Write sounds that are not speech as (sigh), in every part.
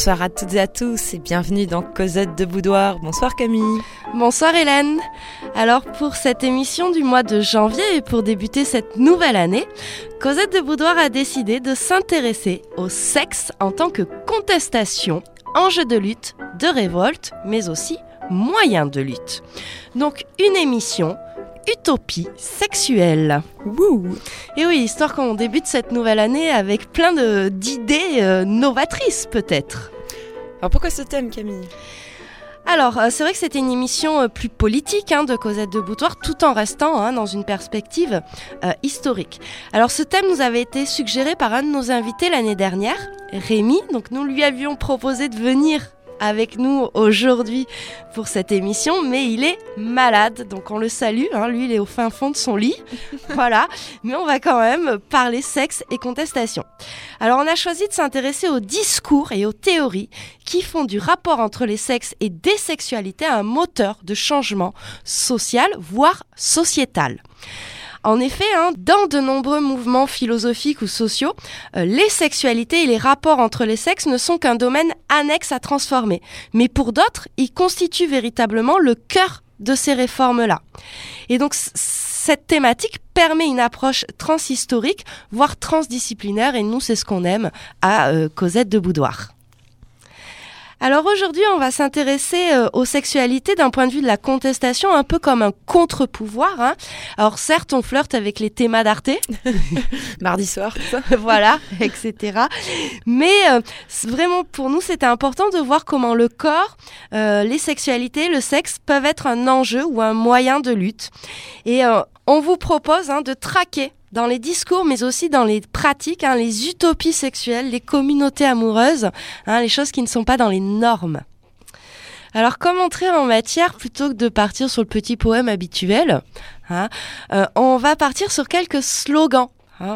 Bonsoir à toutes et à tous et bienvenue dans Cosette de Boudoir. Bonsoir Camille. Bonsoir Hélène. Alors pour cette émission du mois de janvier et pour débuter cette nouvelle année, Cosette de Boudoir a décidé de s'intéresser au sexe en tant que contestation, enjeu de lutte, de révolte, mais aussi moyen de lutte. Donc une émission utopie sexuelle. Et oui, histoire qu'on débute cette nouvelle année avec plein d'idées euh, novatrices peut-être. Alors pourquoi ce thème Camille? Alors, euh, c'est vrai que c'était une émission euh, plus politique hein, de Cosette de Boutoir, tout en restant hein, dans une perspective historique. Alors, ce thème nous avait été suggéré par un de nos invités l'année dernière, Rémi. Donc, nous lui avions proposé de venir avec nous aujourd'hui pour cette émission, mais il est malade, donc on le salue. Hein. lui, il est au fin fond de son lit, (laughs) voilà. Mais on va quand même parler sexe et contestation. Alors, on a choisi de s'intéresser aux discours et aux théories qui font du rapport entre les sexes et des sexualités un moteur de changement social, voire sociétal. En effet, hein, dans de nombreux mouvements philosophiques ou sociaux, euh, les sexualités et les rapports entre les sexes ne sont qu'un domaine annexe à transformer. Mais pour d'autres, ils constituent véritablement le cœur de ces réformes-là. Et donc, cette thématique permet une approche transhistorique, voire transdisciplinaire, et nous, c'est ce qu'on aime à euh, Cosette de Boudoir. Alors aujourd'hui, on va s'intéresser euh, aux sexualités d'un point de vue de la contestation, un peu comme un contre-pouvoir. Hein. Alors certes, on flirte avec les thémas d'Arte, (laughs) mardi soir, (laughs) voilà, etc. Mais euh, vraiment, pour nous, c'était important de voir comment le corps, euh, les sexualités, le sexe peuvent être un enjeu ou un moyen de lutte. Et on vous propose hein, de traquer dans les discours, mais aussi dans les pratiques, hein, les utopies sexuelles, les communautés amoureuses, hein, les choses qui ne sont pas dans les normes. Alors, comment entrer en matière plutôt que de partir sur le petit poème habituel hein, euh, On va partir sur quelques slogans.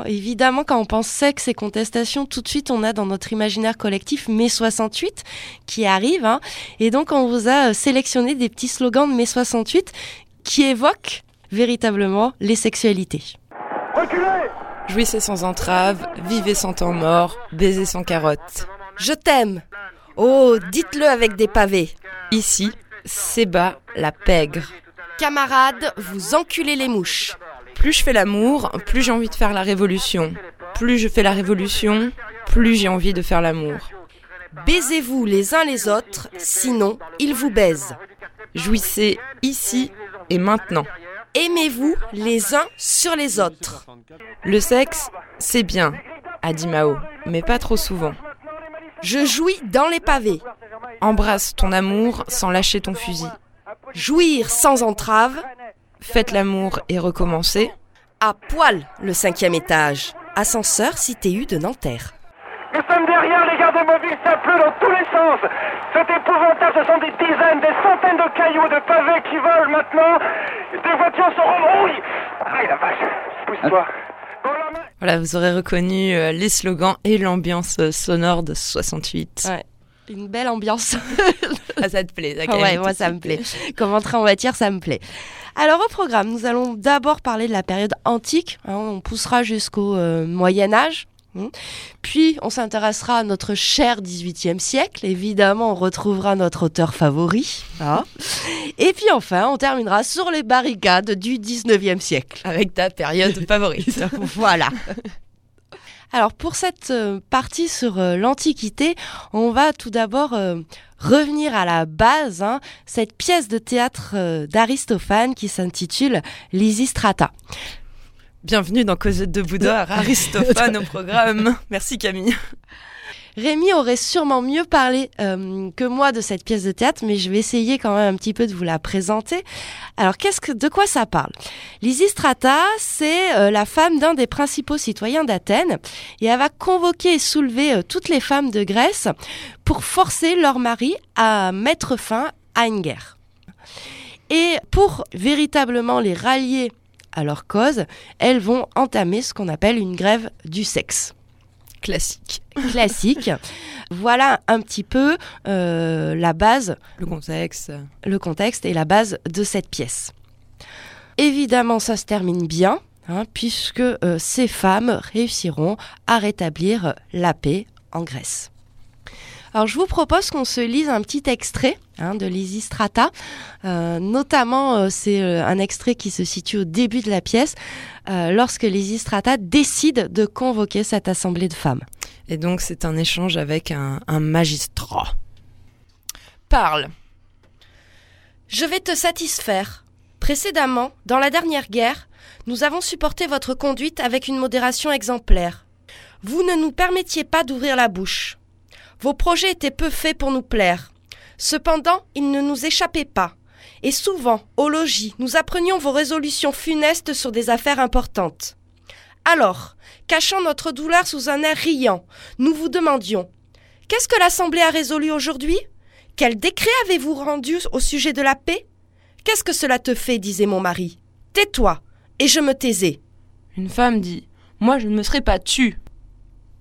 évidemment, quand on pense sexe et contestation, tout de suite, on a dans notre imaginaire collectif mai 68 qui arrive. et donc, on vous a euh, sélectionné des petits slogans de mai 68 qui évoquent véritablement les sexualités. Reculez Jouissez sans entrave, vivez sans temps mort, baisez sans carotte. Je t'aime Oh, dites-le avec des pavés. Ici, c'est bas la pègre. Camarades, vous enculez les mouches. Plus je fais l'amour, plus j'ai envie de faire la révolution. Plus je fais la révolution, plus j'ai envie de faire l'amour. Baisez-vous les uns les autres, sinon ils vous baisent. Jouissez ici et maintenant. Aimez-vous les uns sur les autres. Le sexe, c'est bien, a dit Mao, mais pas trop souvent. Je jouis dans les pavés. Embrasse ton amour sans lâcher ton fusil. Jouir sans entrave. Faites l'amour et recommencez. À poil, le cinquième étage. Ascenseur CTU de Nanterre. Nous sommes derrière les gardes mobiles, ça pleut dans tous les sens. C'est épouvantable, ce sont des dizaines, des centaines de cailloux, de pavés qui volent maintenant. Des voitures se rebrouillent. Ah la vache, pousse-toi. Voilà, vous aurez reconnu euh, les slogans et l'ambiance euh, sonore de 68. Ouais. Une belle ambiance. (laughs) ah, ça te plaît, d'accord. Ouais, moi ça me plaît. Comme entrer en voiture, ça me plaît. Alors au programme, nous allons d'abord parler de la période antique. Hein, on poussera jusqu'au euh, Moyen Âge. Puis on s'intéressera à notre cher 18e siècle. Évidemment, on retrouvera notre auteur favori. Hein. Et puis enfin, on terminera sur les barricades du 19e siècle. Avec ta période (laughs) favorite. voilà. Alors pour cette euh, partie sur euh, l'Antiquité, on va tout d'abord euh, revenir à la base, hein, cette pièce de théâtre d'Aristophane qui s'intitule Lysistrata. Bienvenue dans Cosette de Bouddha, (laughs) Aristophane au programme. Merci Camille. Rémi aurait sûrement mieux parlé euh, que moi de cette pièce de théâtre, mais je vais essayer quand même un petit peu de vous la présenter. Alors, qu'est-ce que, de quoi ça parle? Lysistrata, c'est euh, la femme d'un des principaux citoyens d'Athènes, et elle va convoquer et soulever euh, toutes les femmes de Grèce pour forcer leur mari à mettre fin à une guerre. Et pour véritablement les rallier à leur cause, elles vont entamer ce qu'on appelle une grève du sexe. Classique. Classique. (laughs) voilà un petit peu euh, la base. Le contexte. Le contexte et la base de cette pièce. Évidemment, ça se termine bien, hein, puisque euh, ces femmes réussiront à rétablir la paix en Grèce. Alors je vous propose qu'on se lise un petit extrait hein, de Lysistrata. Euh, notamment, euh, c'est euh, un extrait qui se situe au début de la pièce, euh, lorsque Lysistrata décide de convoquer cette assemblée de femmes. Et donc c'est un échange avec un, un magistrat. Parle. Je vais te satisfaire. Précédemment, dans la dernière guerre, nous avons supporté votre conduite avec une modération exemplaire. Vous ne nous permettiez pas d'ouvrir la bouche. Vos projets étaient peu faits pour nous plaire. Cependant, ils ne nous échappaient pas. Et souvent, au logis, nous apprenions vos résolutions funestes sur des affaires importantes. Alors, cachant notre douleur sous un air riant, nous vous demandions Qu'est-ce que l'Assemblée a résolu aujourd'hui? Quel décret avez-vous rendu au sujet de la paix? Qu'est-ce que cela te fait? disait mon mari. Tais-toi, et je me taisais. Une femme dit Moi je ne me serais pas tue.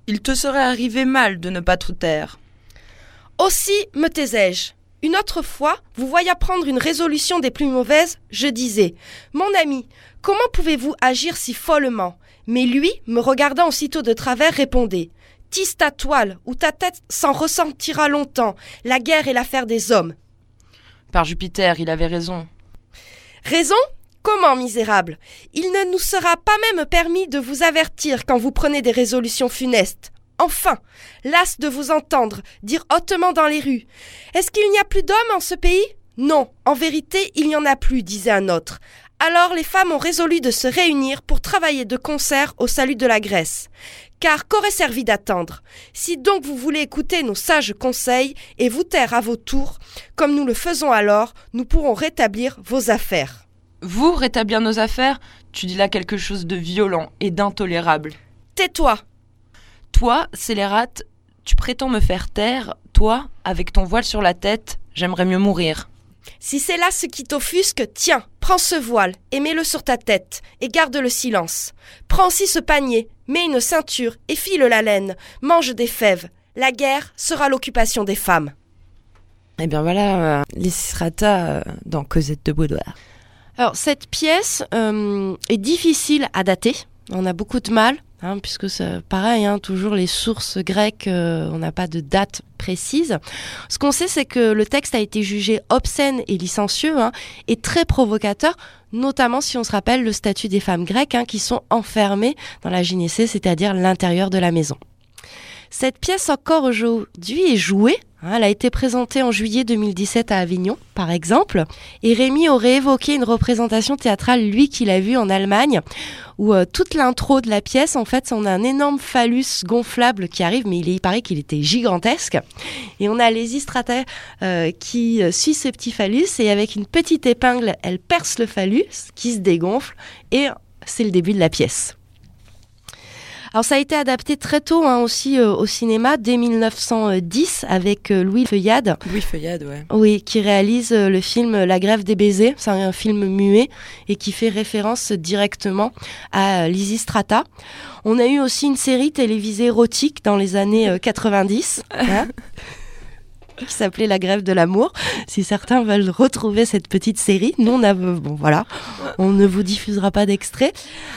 Il te serait arrivé mal de ne pas te taire. Aussi me taisais-je. Une autre fois, vous voyant prendre une résolution des plus mauvaises, je disais Mon ami, comment pouvez-vous agir si follement? Mais lui, me regardant aussitôt de travers, répondait Tisse ta toile, ou ta tête s'en ressentira longtemps. La guerre est l'affaire des hommes. Par Jupiter, il avait raison. Raison? Comment, misérable? Il ne nous sera pas même permis de vous avertir quand vous prenez des résolutions funestes. Enfin, las de vous entendre dire hautement dans les rues Est-ce qu'il n'y a plus d'hommes en ce pays? Non, en vérité, il n'y en a plus, disait un autre. Alors les femmes ont résolu de se réunir pour travailler de concert au salut de la Grèce. Car qu'aurait servi d'attendre? Si donc vous voulez écouter nos sages conseils et vous taire à vos tours, comme nous le faisons alors, nous pourrons rétablir vos affaires. Vous rétablir nos affaires Tu dis là quelque chose de violent et d'intolérable. Tais-toi Toi, scélérate, tu prétends me faire taire, toi, avec ton voile sur la tête, j'aimerais mieux mourir. Si c'est là ce qui t'offusque, tiens, prends ce voile et mets-le sur ta tête, et garde le silence. Prends aussi ce panier, mets une ceinture et file la laine, mange des fèves. La guerre sera l'occupation des femmes. Eh bien voilà, euh, Lysistrata euh, dans Cosette de Boudoir. Alors cette pièce euh, est difficile à dater. On a beaucoup de mal, hein, puisque c'est pareil, hein, toujours les sources grecques, euh, on n'a pas de date précise. Ce qu'on sait, c'est que le texte a été jugé obscène et licencieux, hein, et très provocateur, notamment si on se rappelle le statut des femmes grecques qui sont enfermées dans la gynécée, c'est-à-dire l'intérieur de la maison. Cette pièce encore aujourd'hui est jouée. Hein, Elle a été présentée en juillet 2017 à Avignon, par exemple. Et Rémi aurait évoqué une représentation théâtrale, lui, qu'il a vue en Allemagne, où euh, toute l'intro de la pièce, en fait, on a un énorme phallus gonflable qui arrive, mais il, est, paraît qu'il était gigantesque. Et on a les Istrata euh, qui euh, suit ce petit phallus, et avec une petite épingle, elle perce le phallus, qui se dégonfle, et c'est le début de la pièce. Alors ça a été adapté très tôt hein, aussi euh, au cinéma dès 1910 avec euh, Louis Feuillade, Louis Feuillade, ouais. oui, qui réalise euh, le film La Grève des baisers. C'est un film muet et qui fait référence directement à Lysistrata. On a eu aussi une série télévisée érotique dans les années euh, 90. hein, (laughs) qui s'appelait La Grève de l'amour. Si certains veulent retrouver cette petite série, nous on a bon voilà, on ne vous diffusera pas d'extrait.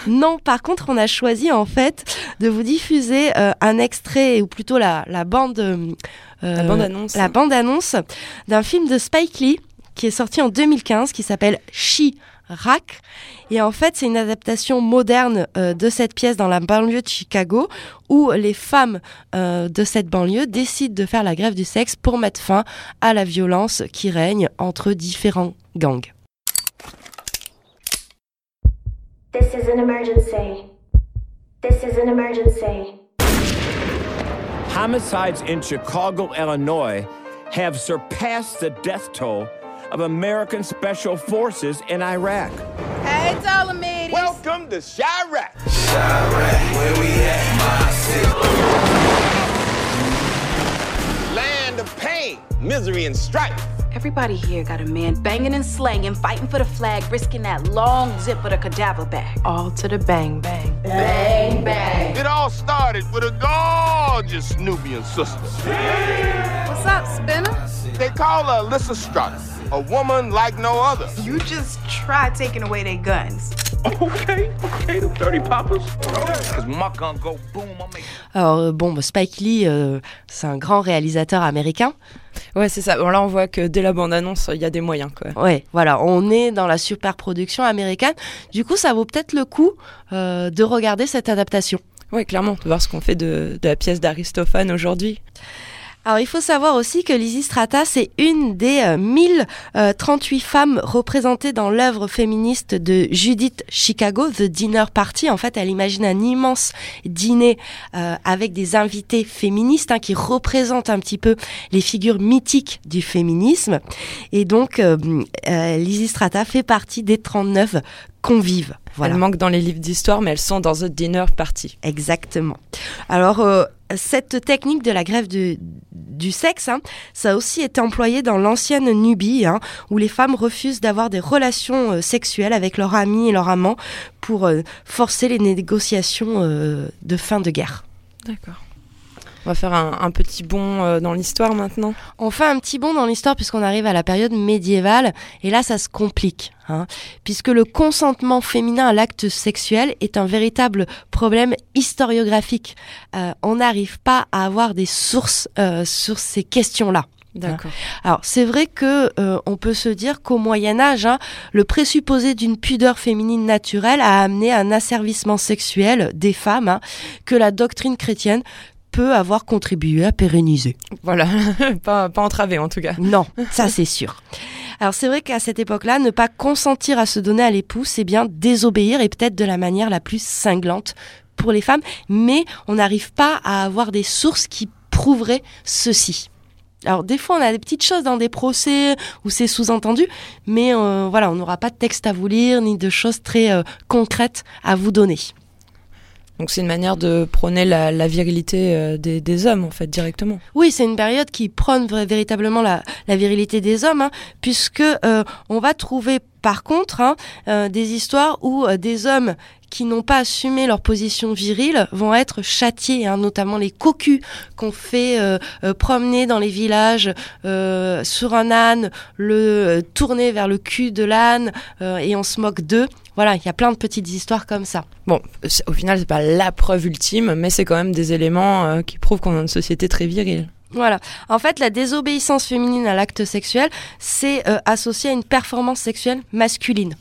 Non, par contre, on a choisi en fait de vous diffuser euh, un extrait ou plutôt la, la bande euh, La bande-annonce. la bande-annonce d'un film de Spike Lee qui est sorti en 2015 qui s'appelle She-Rack. Et en fait, c'est une adaptation moderne euh, de cette pièce dans la banlieue de Chicago où les femmes euh, de cette banlieue décident de faire la grève du sexe pour mettre fin à la violence qui règne entre différents gangs. This is an emergency. This is an emergency. Homicides in Chicago, Illinois have surpassed the death toll of American special forces in Iraq. Hey, Ptolemies. Welcome to Chirac. Chirac, where we at, my city? Land of pain, misery, and strife. Everybody here got a man banging and slanging, fighting for the flag, risking that long zip of the cadaver bag. All to the bang bang. Bang, bang. It all started with a gorgeous Nubian sister. What's up, Spinner? They call her Alyssa Strutt, a woman like no other. You just try taking away their guns. Okay, okay, them dirty poppers. Cause when my gun go boom, Alors euh, bon, bah, Spike Lee, euh, c'est un grand réalisateur américain. Ouais, c'est ça. Bon, là, on voit que dès la bande-annonce, il y a des moyens, quoi. Ouais, voilà, on est dans la super production américaine. Du coup, ça vaut peut-être le coup euh, de regarder cette adaptation. Ouais, clairement, de voir ce qu'on fait de, de la pièce d'Aristophane aujourd'hui. Alors, il faut savoir aussi que Lizzie Strata, c'est une des euh, 1038 femmes représentées dans l'œuvre féministe de Judith Chicago, The Dinner Party. En fait, elle imagine un immense dîner euh, avec des invités féministes hein, qui représentent un petit peu les figures mythiques du féminisme. Et donc, euh, euh, Lizzie Strata fait partie des 39 convives. Voilà. Elles manquent dans les livres d'histoire, mais elles sont dans The Dinner Party. Exactement. Alors, euh, cette technique de la grève du sexe, hein, ça a aussi été employé dans l'ancienne Nubie, hein, où les femmes refusent d'avoir des relations euh, sexuelles avec leurs amis et leurs amants pour euh, forcer les négociations de fin de guerre. D'accord. On va faire un, un petit bond euh, dans l'histoire maintenant. On fait un petit bond dans l'histoire puisqu'on arrive à la période médiévale et là ça se complique, hein, puisque le consentement féminin à l'acte sexuel est un véritable problème historiographique. Euh, on n'arrive pas à avoir des sources euh, sur ces questions-là. D'accord. Alors c'est vrai que euh, on peut se dire qu'au Moyen Âge, hein, le présupposé d'une pudeur féminine naturelle a amené un asservissement sexuel des femmes hein, que la doctrine chrétienne peut avoir contribué à pérenniser. Voilà, (laughs) pas, pas entravé en tout cas. Non, ça (laughs) c'est sûr. Alors c'est vrai qu'à cette époque-là, ne pas consentir à se donner à l'époux, c'est bien désobéir et peut-être de la manière la plus cinglante pour les femmes, mais on n'arrive pas à avoir des sources qui prouveraient ceci. Alors des fois, on a des petites choses dans des procès où c'est sous-entendu, mais euh, voilà, on n'aura pas de texte à vous lire ni de choses très euh, concrètes à vous donner. Donc c'est une manière de prôner la, virilité euh, des, hommes en fait directement. Oui, c'est une période qui prône véritablement la, virilité des hommes, hein, puisque euh, on va trouver par contre hein, euh, des histoires où des hommes qui n'ont pas assumé leur position virile vont être châtiés, hein, notamment les cocus qu'on fait euh, euh, promener dans les villages euh, sur un âne, le tourner vers le cul de l'âne et on se moque d'eux. Voilà, il y a plein de petites histoires comme ça. Bon, au final c'est pas la preuve ultime, mais c'est quand même des éléments qui prouvent qu'on a une société très virile. Voilà. En fait, la désobéissance féminine à l'acte sexuel, c'est associé à une performance sexuelle masculine.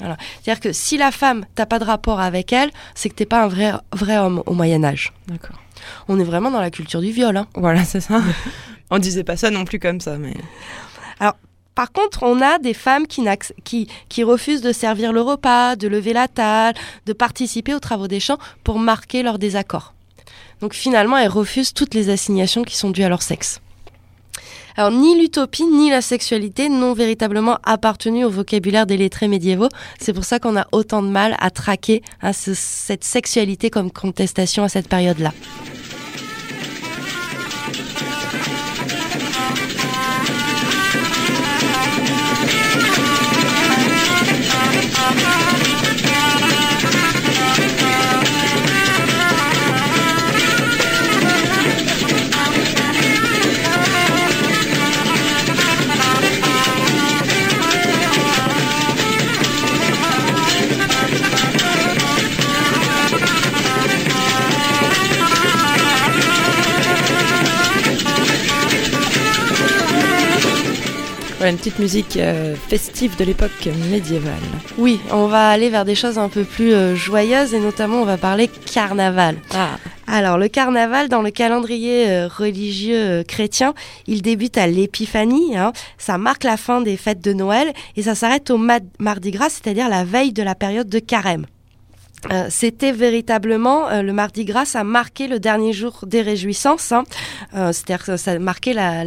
Voilà. C'est-à-dire que si la femme, t'as pas de rapport avec elle, c'est que t'es pas un vrai, vrai homme au Moyen Âge. D'accord. On est vraiment dans la culture du viol. Hein. Voilà, c'est ça. (laughs) On disait pas ça non plus comme ça, mais Par contre, on a des femmes qui, qui, qui refusent de servir le repas, de lever la table, de participer aux travaux des champs pour marquer leur désaccord. Donc finalement, elles refusent toutes les assignations qui sont dues à leur sexe. Alors ni l'utopie ni la sexualité n'ont véritablement appartenu au vocabulaire des lettrés médiévaux. C'est pour ça qu'on a autant de mal à traquer hein, ce- cette sexualité comme contestation à cette période-là. Une petite musique euh, festive de l'époque médiévale. Oui, on va aller vers des choses un peu plus euh, joyeuses et notamment on va parler carnaval. Ah, Alors, le carnaval, dans le calendrier euh, religieux chrétien, il débute à l'épiphanie. hein. Ça marque la fin des fêtes de Noël et ça s'arrête au ma- Mardi Gras, c'est-à-dire la veille de la période de carême. Euh, C'était véritablement euh, le Mardi Gras, ça marquait le dernier jour des réjouissances. hein. Euh, C'est-à-dire que ça marquait la,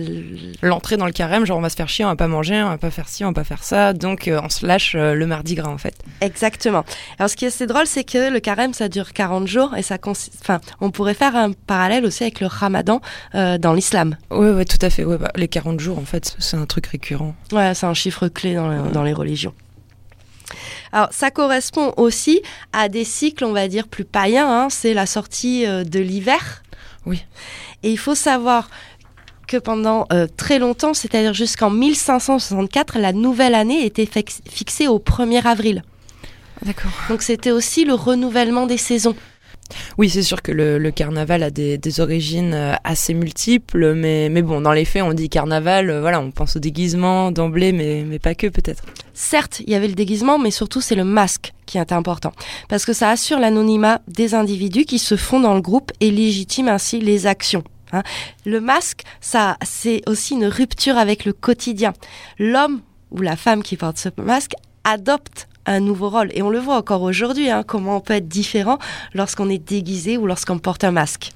l'entrée dans le carême, genre on va se faire chier, on va pas manger, on va pas faire ci, on va pas faire ça, donc on se lâche le mardi gras en fait. Exactement. Alors, ce qui est assez drôle, c'est que le carême, ça dure 40 jours et ça consiste. Enfin, on pourrait faire un parallèle aussi avec le ramadan dans l'islam. Ouais, ouais, tout à fait. Ouais, bah, les 40 jours en fait, c'est un truc récurrent. Ouais, c'est un chiffre clé dans, le- dans les religions. Alors, ça correspond aussi à des cycles, on va dire, plus païens. hein. C'est la sortie euh, de l'hiver. Oui. Et il faut savoir que pendant euh, très longtemps, c'est-à-dire jusqu'en 1564, la nouvelle année était fix- fixée au 1er avril. D'accord. Donc c'était aussi le renouvellement des saisons. Oui, c'est sûr que le, carnaval a des, des origines euh, assez multiples, mais, mais bon, dans les faits, on dit carnaval, euh, voilà, on pense au déguisement d'emblée, mais, mais pas que peut-être. Certes, il y avait le déguisement, mais surtout c'est le masque qui est important. Parce que ça assure l'anonymat des individus qui se font dans le groupe et légitime ainsi les actions. hein. Le masque, ça, c'est aussi une rupture avec le quotidien. L'homme ou la femme qui porte ce masque adopte un nouveau rôle. Et on le voit encore aujourd'hui, hein, comment on peut être différent lorsqu'on est déguisé ou lorsqu'on porte un masque.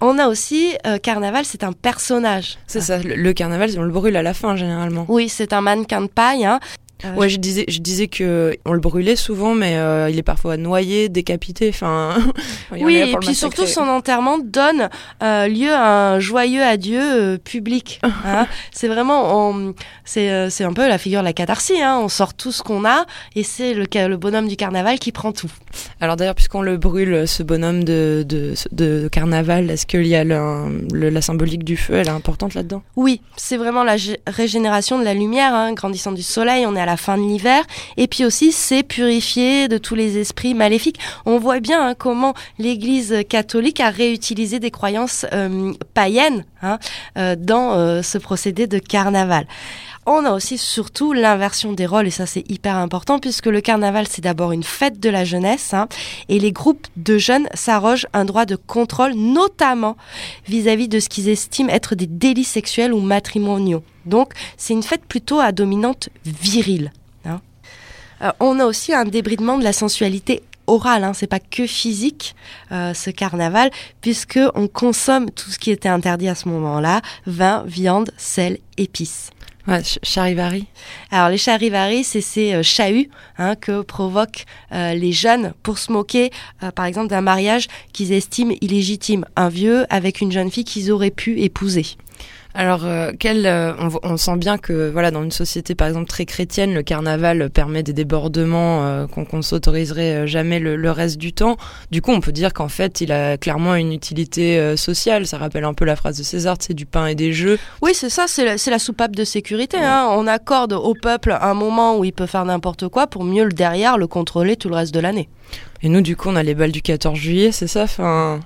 On a aussi, euh, Carnaval, c'est un personnage. C'est ça, le, le carnaval, on le brûle à la fin généralement. Oui, c'est un mannequin de paille. Hein. Euh, Ouais, je disais, je disais que on le brûlait souvent, mais euh, il est parfois noyé, décapité. Enfin, (laughs) Oui, et puis surtout son enterrement donne euh, lieu à un joyeux adieu euh, public. (laughs) hein. c'est vraiment, on- c'est euh, c'est un peu la figure de la catharsis. Hein. On sort tout ce qu'on a et c'est le, bonhomme du carnaval qui prend tout. Alors d'ailleurs, puisqu'on le brûle, ce bonhomme de, de, de carnaval, est-ce qu'il y a le- le- la symbolique du feu Elle est importante là-dedans? Oui, c'est vraiment la gé- régénération de la lumière, hein, grandissant du soleil. On est la fin de l'hiver, et puis aussi c'est purifié de tous les esprits maléfiques. On voit bien hein, comment l'Église catholique a réutilisé des croyances euh, païennes hein, euh, dans euh, ce procédé de carnaval. On a aussi surtout l'inversion des rôles et ça c'est hyper important puisque le carnaval c'est d'abord une fête de la jeunesse hein, et les groupes de jeunes s'arrogent un droit de contrôle notamment vis-à-vis de ce qu'ils estiment être des délits sexuels ou matrimoniaux. Donc c'est une fête plutôt à dominante virile. hein. Euh, on a aussi un débridement de la sensualité orale, hein, c'est pas que physique euh, ce carnaval, puisque on consomme tout ce qui était interdit à ce moment-là vin, viande, sel, épices. Ouais, ch- charivari. Alors les charivari, c'est ces euh, chahuts hein, que provoquent euh, les jeunes pour se moquer, euh, par exemple, d'un mariage qu'ils estiment illégitime. Un vieux avec une jeune fille qu'ils auraient pu épouser. Alors, euh, quel, euh, on, on sent bien que, voilà, dans une société par exemple très chrétienne, le carnaval permet des débordements euh, qu'on ne s'autoriserait jamais le, le reste du temps. Du coup, on peut dire qu'en fait, il a clairement une utilité sociale. Ça rappelle un peu la phrase de César, c'est du pain et des jeux. Oui, c'est ça, c'est la, c'est la soupape de sécurité. hein. On accorde au peuple un moment où il peut faire n'importe quoi pour mieux le derrière le contrôler tout le reste de l'année. Et nous, du coup, on a les balles du 14 juillet, c'est ça Enfin,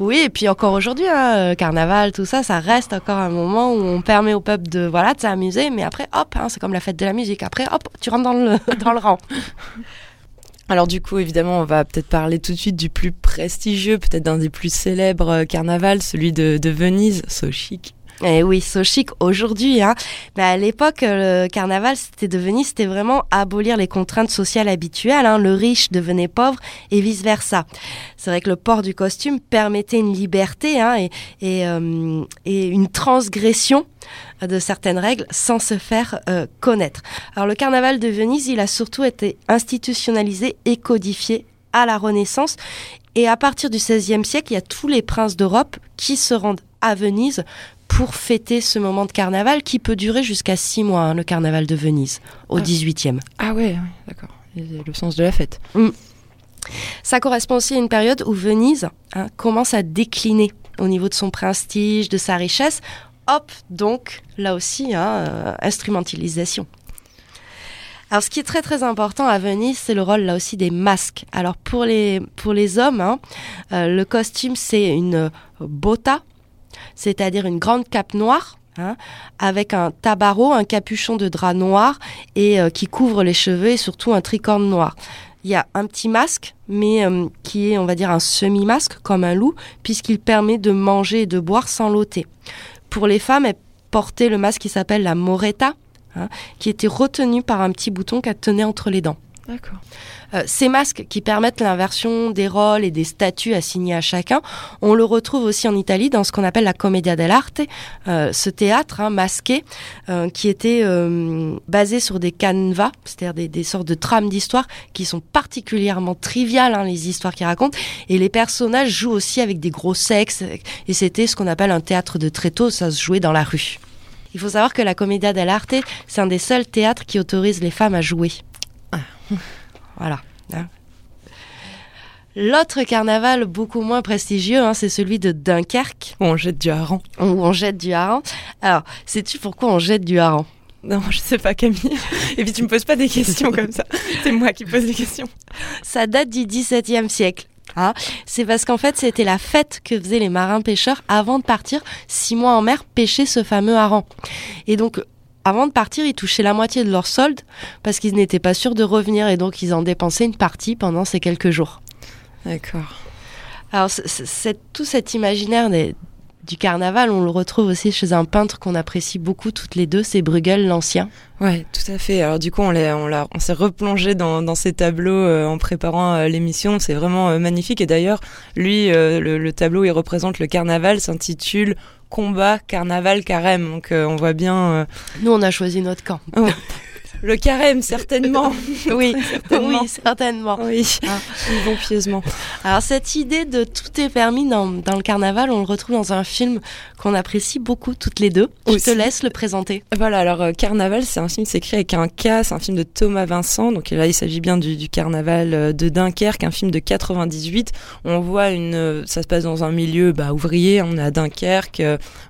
Oui, et puis encore aujourd'hui, hein, euh, carnaval, tout ça, ça reste encore un moment où on permet au peuple de voilà de s'amuser, mais après, hop, hein, c'est comme la fête de la musique. Après, hop, tu rentres dans le (laughs) dans le rang. (laughs) Alors du coup, évidemment, on va peut-être parler tout de suite du plus prestigieux, peut-être d'un des plus célèbres euh, carnavals, celui de, de Venise, so chic. Eh oui, so chic aujourd'hui. Hein. Mais à l'époque, euh, le carnaval, c'était de Venise, c'était vraiment abolir les contraintes sociales habituelles. Hein. Le riche devenait pauvre et vice-versa. C'est vrai que le port du costume permettait une liberté hein, euh, et une transgression de certaines règles sans se faire euh, connaître. Alors le carnaval de Venise, il a surtout été institutionnalisé et codifié à la Renaissance. Et à partir du XVIe siècle, il y a tous les princes d'Europe qui se rendent à Venise pour fêter ce moment de carnaval qui peut durer jusqu'à six mois, hein, le carnaval de Venise, au Ah. XVIIIe. Ah ouais, ouais, d'accord. Le sens de la fête. Ça correspond aussi à une période où Venise hein, commence à décliner au niveau de son prestige, de sa richesse. Hop, donc là aussi, hein, euh, instrumentalisation. Alors, ce qui est très très important à Venise, c'est le rôle là aussi des masques. Alors, pour les, pour les hommes, euh, le costume, c'est une botta, c'est-à-dire une grande cape noire. hein, avec un tabarot, un capuchon de drap noir et euh, qui couvre les cheveux et surtout un tricorne noir. Il y a un petit masque, mais euh, qui est, on va dire, un semi-masque, comme un loup, puisqu'il permet de manger et de boire sans l'ôter. Pour les femmes, elles portaient le masque qui s'appelle la moretta, hein, qui était retenu par un petit bouton qu'elle tenait entre les dents. D'accord. Euh, ces masques qui permettent l'inversion des rôles et des statuts assignés à chacun, on le retrouve aussi en Italie dans ce qu'on appelle la Commedia dell'arte, euh, ce théâtre hein, masqué euh, qui était basé sur des canevas, c'est-à-dire des, sortes de trames d'histoire qui sont particulièrement triviales, hein, les histoires qu'ils racontent, et les personnages jouent aussi avec des gros sexes, et c'était ce qu'on appelle un théâtre de tréteau, ça se jouait dans la rue. Il faut savoir que la Commedia dell'arte, c'est un des seuls théâtres qui autorise les femmes à jouer. (laughs) Voilà. hein. L'autre carnaval beaucoup moins prestigieux, hein, c'est celui de Dunkerque, Bon, on jette du hareng. où on jette du hareng. Alors, sais-tu pourquoi on jette du hareng? Non, je sais pas Camille. Et puis tu me poses pas des questions comme ça. C'est moi qui pose des questions. Ça date du XVIIe siècle. Hein c'est parce qu'en fait, c'était la fête que faisaient les marins pêcheurs avant de partir six mois en mer pêcher ce fameux hareng. Et donc, avant de partir, ils touchaient la moitié de leur solde parce qu'ils n'étaient pas sûrs de revenir et donc ils en dépensaient une partie pendant ces quelques jours. D'accord. Alors, c'est tout cet imaginaire des, du carnaval, on le retrouve aussi chez un peintre qu'on apprécie beaucoup toutes les deux, c'est Bruegel l'Ancien. Ouais, tout à fait. Alors du coup, on, on, on s'est replongé dans, dans, ces tableaux euh, en préparant euh, l'émission. C'est vraiment euh, magnifique. Et d'ailleurs, lui, le, le, tableau, il représente le carnaval, s'intitule Combat, Carnaval, Carême. Donc on voit bien. Nous, on a choisi notre camp. (laughs) Le carême, certainement. (laughs) oui, certainement. oui, certainement. Oui, ah. bon pieusement. Alors, cette idée de tout est permis dans, dans, le carnaval, on le retrouve dans un film qu'on apprécie beaucoup toutes les deux. Je te laisse le présenter. Voilà, alors euh, Carnaval, c'est un film, c'est écrit avec un K, c'est un film de Thomas Vincent. Donc là, il s'agit bien du, du, carnaval euh, de Dunkerque, un film de 98. On voit une, euh, ça se passe dans un milieu bah, ouvrier, on est à Dunkerque,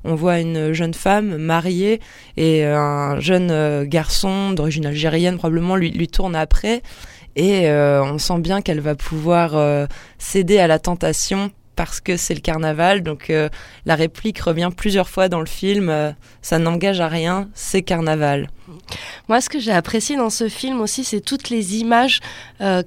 on voit une jeune femme mariée et un jeune garçon d'origine algérienne probablement lui, lui tourne après et euh, on sent bien qu'elle va pouvoir euh, céder à la tentation parce que c'est le carnaval. Donc euh, la réplique revient plusieurs fois dans le film. ça n'engage à rien, c'est carnaval. Moi, ce que j'ai apprécié dans ce film aussi, c'est toutes les images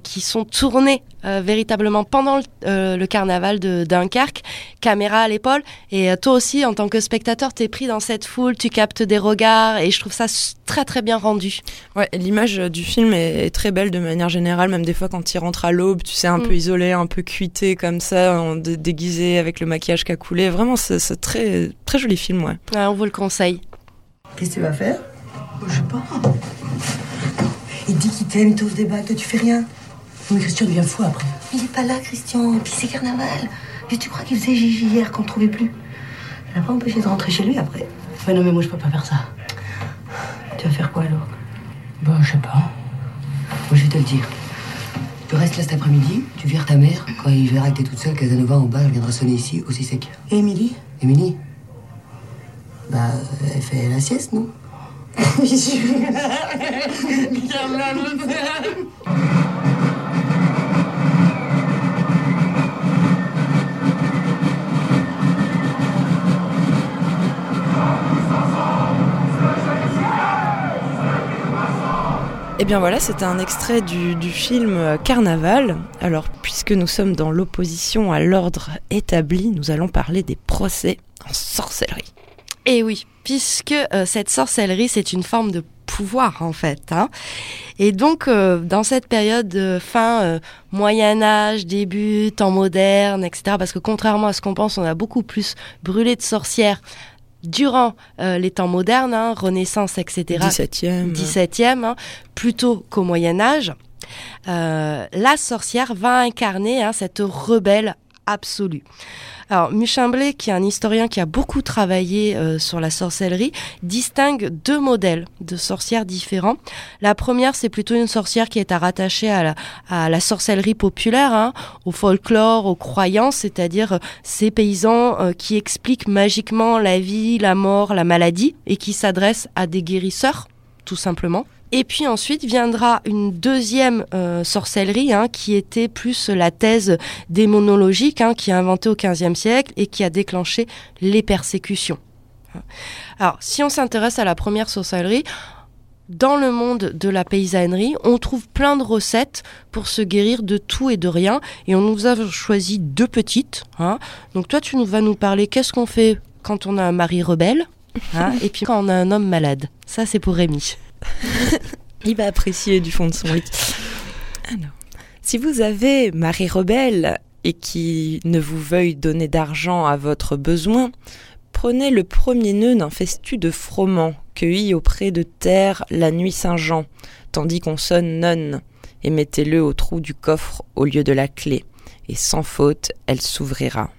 qui sont tournées euh, véritablement pendant le, euh, le, carnaval de Dunkerque, caméra à l'épaule. Et euh, toi aussi, en tant que spectateur, t'es pris dans cette foule, tu captes des regards et je trouve ça très très bien rendu. Ouais, l'image du film est, est, très belle de manière générale, même des fois quand il rentre à l'aube, tu sais, un mm. peu isolé, un peu cuité comme ça, en déguisé avec le maquillage qui a coulé. Vraiment, c'est très très joli film, ouais. ouais. On vous le conseille. Qu'est-ce que tu vas faire? Je sais pas. Il dit qu'il t'aime, t'ouvre des bagues, toi tu fais rien. Oui, Christian devient fou après. Il est pas là, Christian. Et puis c'est carnaval. Et tu crois qu'il faisait Gigi hier qu'on trouvait plus Il n'a pas empêché de rentrer chez lui après. Mais non, mais moi je peux pas faire ça. Tu vas faire quoi alors Bah, je sais pas. Moi, je vais te le dire. Tu restes là cet après-midi, tu vires ta mère. Quand il verra que t'es toute seule, Casanova en bas, elle viendra sonner ici, aussi sec. Et Émilie? Émilie? Bah, elle fait la sieste, non? Eh bien voilà, c'était un extrait du, film Carnaval. Alors, puisque nous sommes dans l'opposition à l'ordre établi, nous allons parler des procès en sorcellerie. Eh oui, puisque euh, cette sorcellerie, c'est une forme de pouvoir en fait. Hein. Et donc, euh, dans cette période de fin euh, Moyen Âge, début temps moderne, etc., parce que contrairement à ce qu'on pense, on a beaucoup plus brûlé de sorcières durant euh, les temps modernes, hein, Renaissance, etc. 17e. 17e, hein, plutôt qu'au Moyen Âge. Euh, la sorcière va incarner hein, cette rebelle absolue. Alors, Muchimblé, qui est un historien qui a beaucoup travaillé euh, sur la sorcellerie, distingue deux modèles de sorcières différents. La première, c'est plutôt une sorcière qui est à rattacher à la, à la sorcellerie populaire, hein, au folklore, aux croyances, c'est-à-dire euh, ces paysans euh, qui expliquent magiquement la vie, la mort, la maladie, et qui s'adressent à des guérisseurs, tout simplement. Et puis ensuite viendra une deuxième euh, sorcellerie hein, qui était plus la thèse démonologique hein, qui a inventé au XVe siècle et qui a déclenché les persécutions. Alors si on s'intéresse à la première sorcellerie, dans le monde de la paysannerie, on trouve plein de recettes pour se guérir de tout et de rien. Et on nous a choisi deux petites. Hein. Donc toi, tu vas nous parler qu'est-ce qu'on fait quand on a un mari rebelle hein, et puis quand on a un homme malade. Ça, c'est pour Rémi. (laughs) Il va apprécier du fond de son lit. Si vous avez Marie Rebelle et qui ne vous veuille donner d'argent à votre besoin, prenez le premier nœud d'un festu de froment cueilli auprès de terre la nuit Saint-Jean, tandis qu'on sonne nonne, et mettez-le au trou du coffre au lieu de la clé, et sans faute elle s'ouvrira.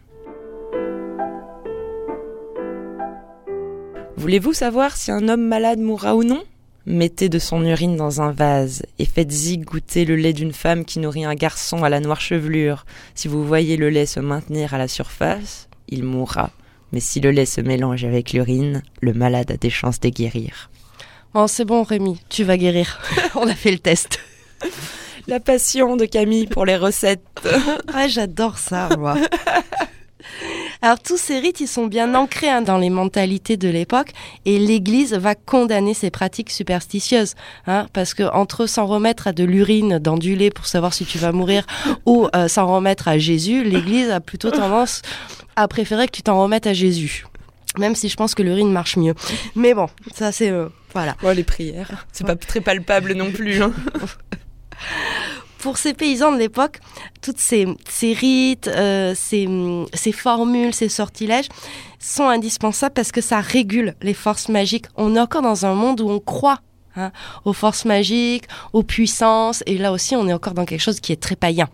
Voulez-vous savoir si un homme malade mourra ou non? Mettez de son urine dans un vase et faites-y goûter le lait d'une femme qui nourrit un garçon à la noire chevelure. Si vous voyez le lait se maintenir à la surface, il mourra. Mais si le lait se mélange avec l'urine, le malade a des chances de guérir. Bon, c'est bon, Rémi, tu vas guérir. (laughs) On a fait le test. La passion de Camille pour les recettes. Ouais, j'adore ça, moi. (laughs) Alors tous ces rites, ils sont bien ancrés hein, dans les mentalités de l'époque et l'Église va condamner ces pratiques superstitieuses. Hein, parce que entre s'en remettre à de l'urine dans du lait pour savoir si tu vas mourir ou euh, s'en remettre à Jésus, l'Église a plutôt tendance à préférer que tu t'en remettes à Jésus. Même si je pense que l'urine marche mieux. Mais bon, ça c'est... euh, voilà. Bon, les prières, c'est pas très palpable non plus. hein. (laughs) pour ces paysans de l'époque, toutes ces, ces rites, euh, ces, ces formules, ces sortilèges sont indispensables parce que ça régule les forces magiques. On est encore dans un monde où on croit hein, aux forces magiques, aux puissances, et là aussi on est encore dans quelque chose qui est très païen.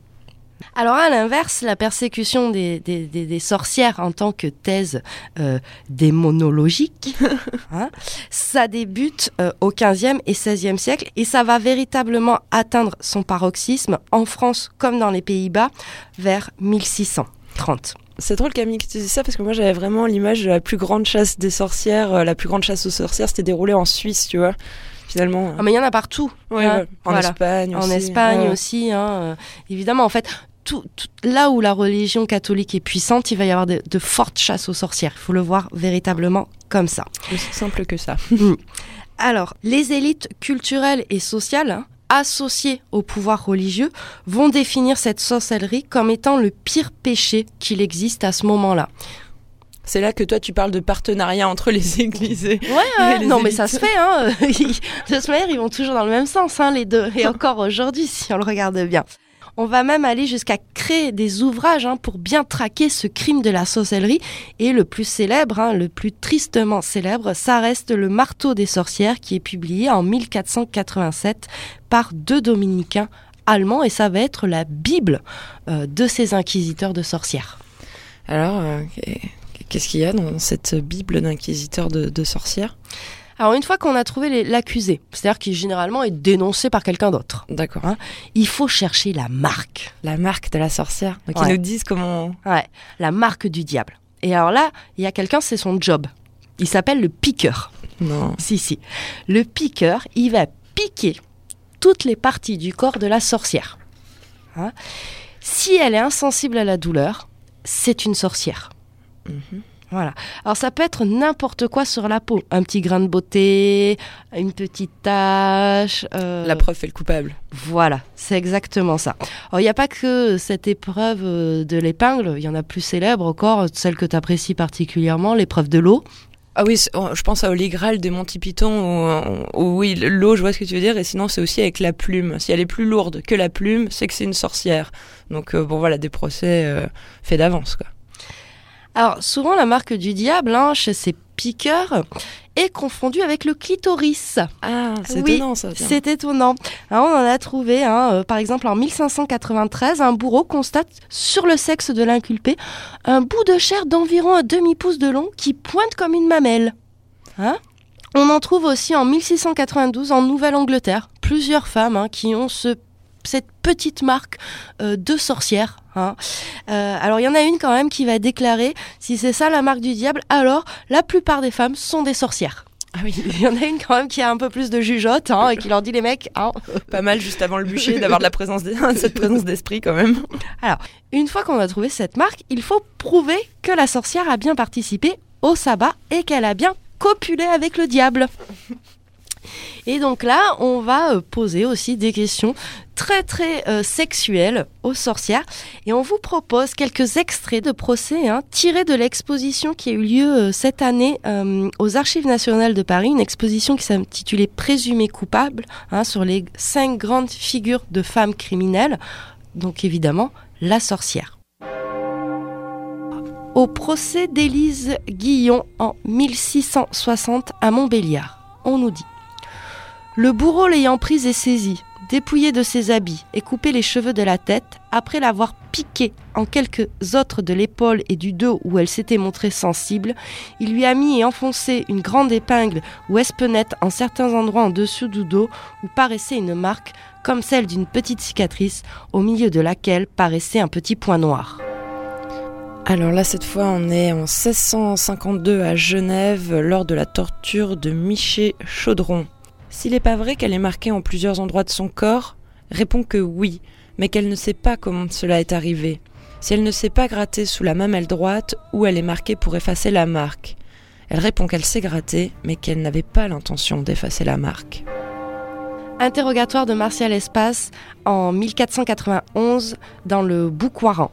Alors à l'inverse, la persécution des, des, des- des sorcières en tant que thèse euh, démonologique, (laughs) hein, ça débute euh, au 15e et 16e siècle et ça va véritablement atteindre son paroxysme en France comme dans les Pays-Bas vers 1630. C'est drôle Camille que tu dis ça parce que moi j'avais vraiment l'image de la plus grande chasse des sorcières, euh, la plus grande chasse aux sorcières, c'était déroulée en Suisse, tu vois. Finalement. Ah, mais il y en a partout. Ouais, hein, ouais. En voilà. Espagne aussi. En Espagne Ouais. aussi, hein, euh, évidemment. En fait, tout, tout- là où la religion catholique est puissante, il va y avoir de, de fortes chasses aux sorcières. Il faut le voir véritablement comme ça. Aussi simple que ça. (laughs) Alors, les élites culturelles et sociales hein, associées au pouvoir religieux vont définir cette sorcellerie comme étant le pire péché qu'il existe à ce moment-là. C'est là que toi tu parles de partenariat entre les (laughs) églises et, Ouais, et les non, mais ça se fait. Hein. (laughs) De toute manière, ils vont toujours dans le même sens, hein, les deux. Et encore aujourd'hui, si on le regarde bien. On va même aller jusqu'à créer des ouvrages hein, pour bien traquer ce crime de la sorcellerie. Et le plus célèbre, hein, le plus tristement célèbre, ça reste le Marteau des sorcières qui est publié en 1487 par deux dominicains allemands. Et ça va être la Bible euh, de ces inquisiteurs de sorcières. Alors, euh, qu'est-ce qu'il y a dans cette Bible d'inquisiteur de, de sorcières? Alors une fois qu'on a trouvé l'accusé, c'est-à-dire qui généralement est dénoncé par quelqu'un d'autre, D'accord. Hein il faut chercher la marque. La marque de la sorcière. Donc Ouais. ils nous disent comment. Ouais, la marque du diable. Et alors là, il y a quelqu'un, c'est son job. Il s'appelle le piqueur. Non. Si, si. Le piqueur, il va piquer toutes les parties du corps de la sorcière. Hein si elle est insensible à la douleur, c'est une sorcière. Mhm. Voilà. Alors ça peut être n'importe quoi sur la peau. Un petit grain de beauté, une petite tache. euh, La preuve fait le coupable. Voilà, c'est exactement ça. Alors, il n'y a pas que cette épreuve euh, de l'épingle, il y en a plus célèbre encore, celle que tu apprécies particulièrement, l'épreuve de l'eau. Ah oui, oh, je pense à Holy Grail de Monty Python où, où oui, l'eau, je vois ce que tu veux dire, et sinon c'est aussi avec la plume. Si elle est plus lourde que la plume, c'est que c'est une sorcière. Donc euh, bon voilà, des procès euh, faits d'avance quoi. Alors, souvent, la marque du diable, hein, chez ces piqueurs, est confondue avec le clitoris. Ah, c'est Oui, étonnant ça. C'est étonnant. Hein, on en a trouvé, hein, euh, par exemple, en 1593, un bourreau constate sur le sexe de l'inculpé un bout de chair d'environ un demi-pouce de long qui pointe comme une mamelle. Hein? On en trouve aussi en 1692 en Nouvelle-Angleterre plusieurs femmes hein, qui ont ce, cette petite marque euh, de sorcière. Hein. Euh, alors il y en a une quand même qui va déclarer si c'est ça la marque du diable, alors la plupart des femmes sont des sorcières. Ah oui, (laughs) Il y en a une quand même qui a un peu plus de jugeote hein, et qui leur dit les mecs, hein, (laughs) pas mal juste avant le bûcher d'avoir de la présence (laughs) cette présence d'esprit quand même. une fois qu'on a trouvé cette marque, il faut prouver que la sorcière a bien participé au sabbat et qu'elle a bien copulé avec le diable. Et donc là, on va euh, poser aussi des questions très très euh, sexuelles aux sorcières. Et on vous propose quelques extraits de procès hein, tirés de l'exposition qui a eu lieu euh, cette année aux Archives nationales de Paris, une exposition qui s'intitulait Présumées coupables hein, sur les cinq grandes figures de femmes criminelles. Donc évidemment, la sorcière. Au procès d'Élise Guillon en 1660 à Montbéliard, on nous dit Le bourreau l'ayant prise et saisie, dépouillé de ses habits et coupé les cheveux de la tête, après l'avoir piqué en quelques autres de l'épaule et du dos où elle s'était montrée sensible, il lui a mis et enfoncé une grande épingle ou espennette en certains endroits en dessous du dos où paraissait une marque comme celle d'une petite cicatrice au milieu de laquelle paraissait un petit point noir. Alors là, cette fois, on est en 1652 à Genève lors de la torture de Miché Chaudron. S'il n'est pas vrai qu'elle est marquée en plusieurs endroits de son corps, répond que oui, mais qu'elle ne sait pas comment cela est arrivé. Si elle ne s'est pas grattée sous la mamelle droite, où elle est marquée pour effacer la marque. Elle répond qu'elle s'est grattée, mais qu'elle n'avait pas l'intention d'effacer la marque. Interrogatoire de Martial Espace en 1491 dans le Boucoiran.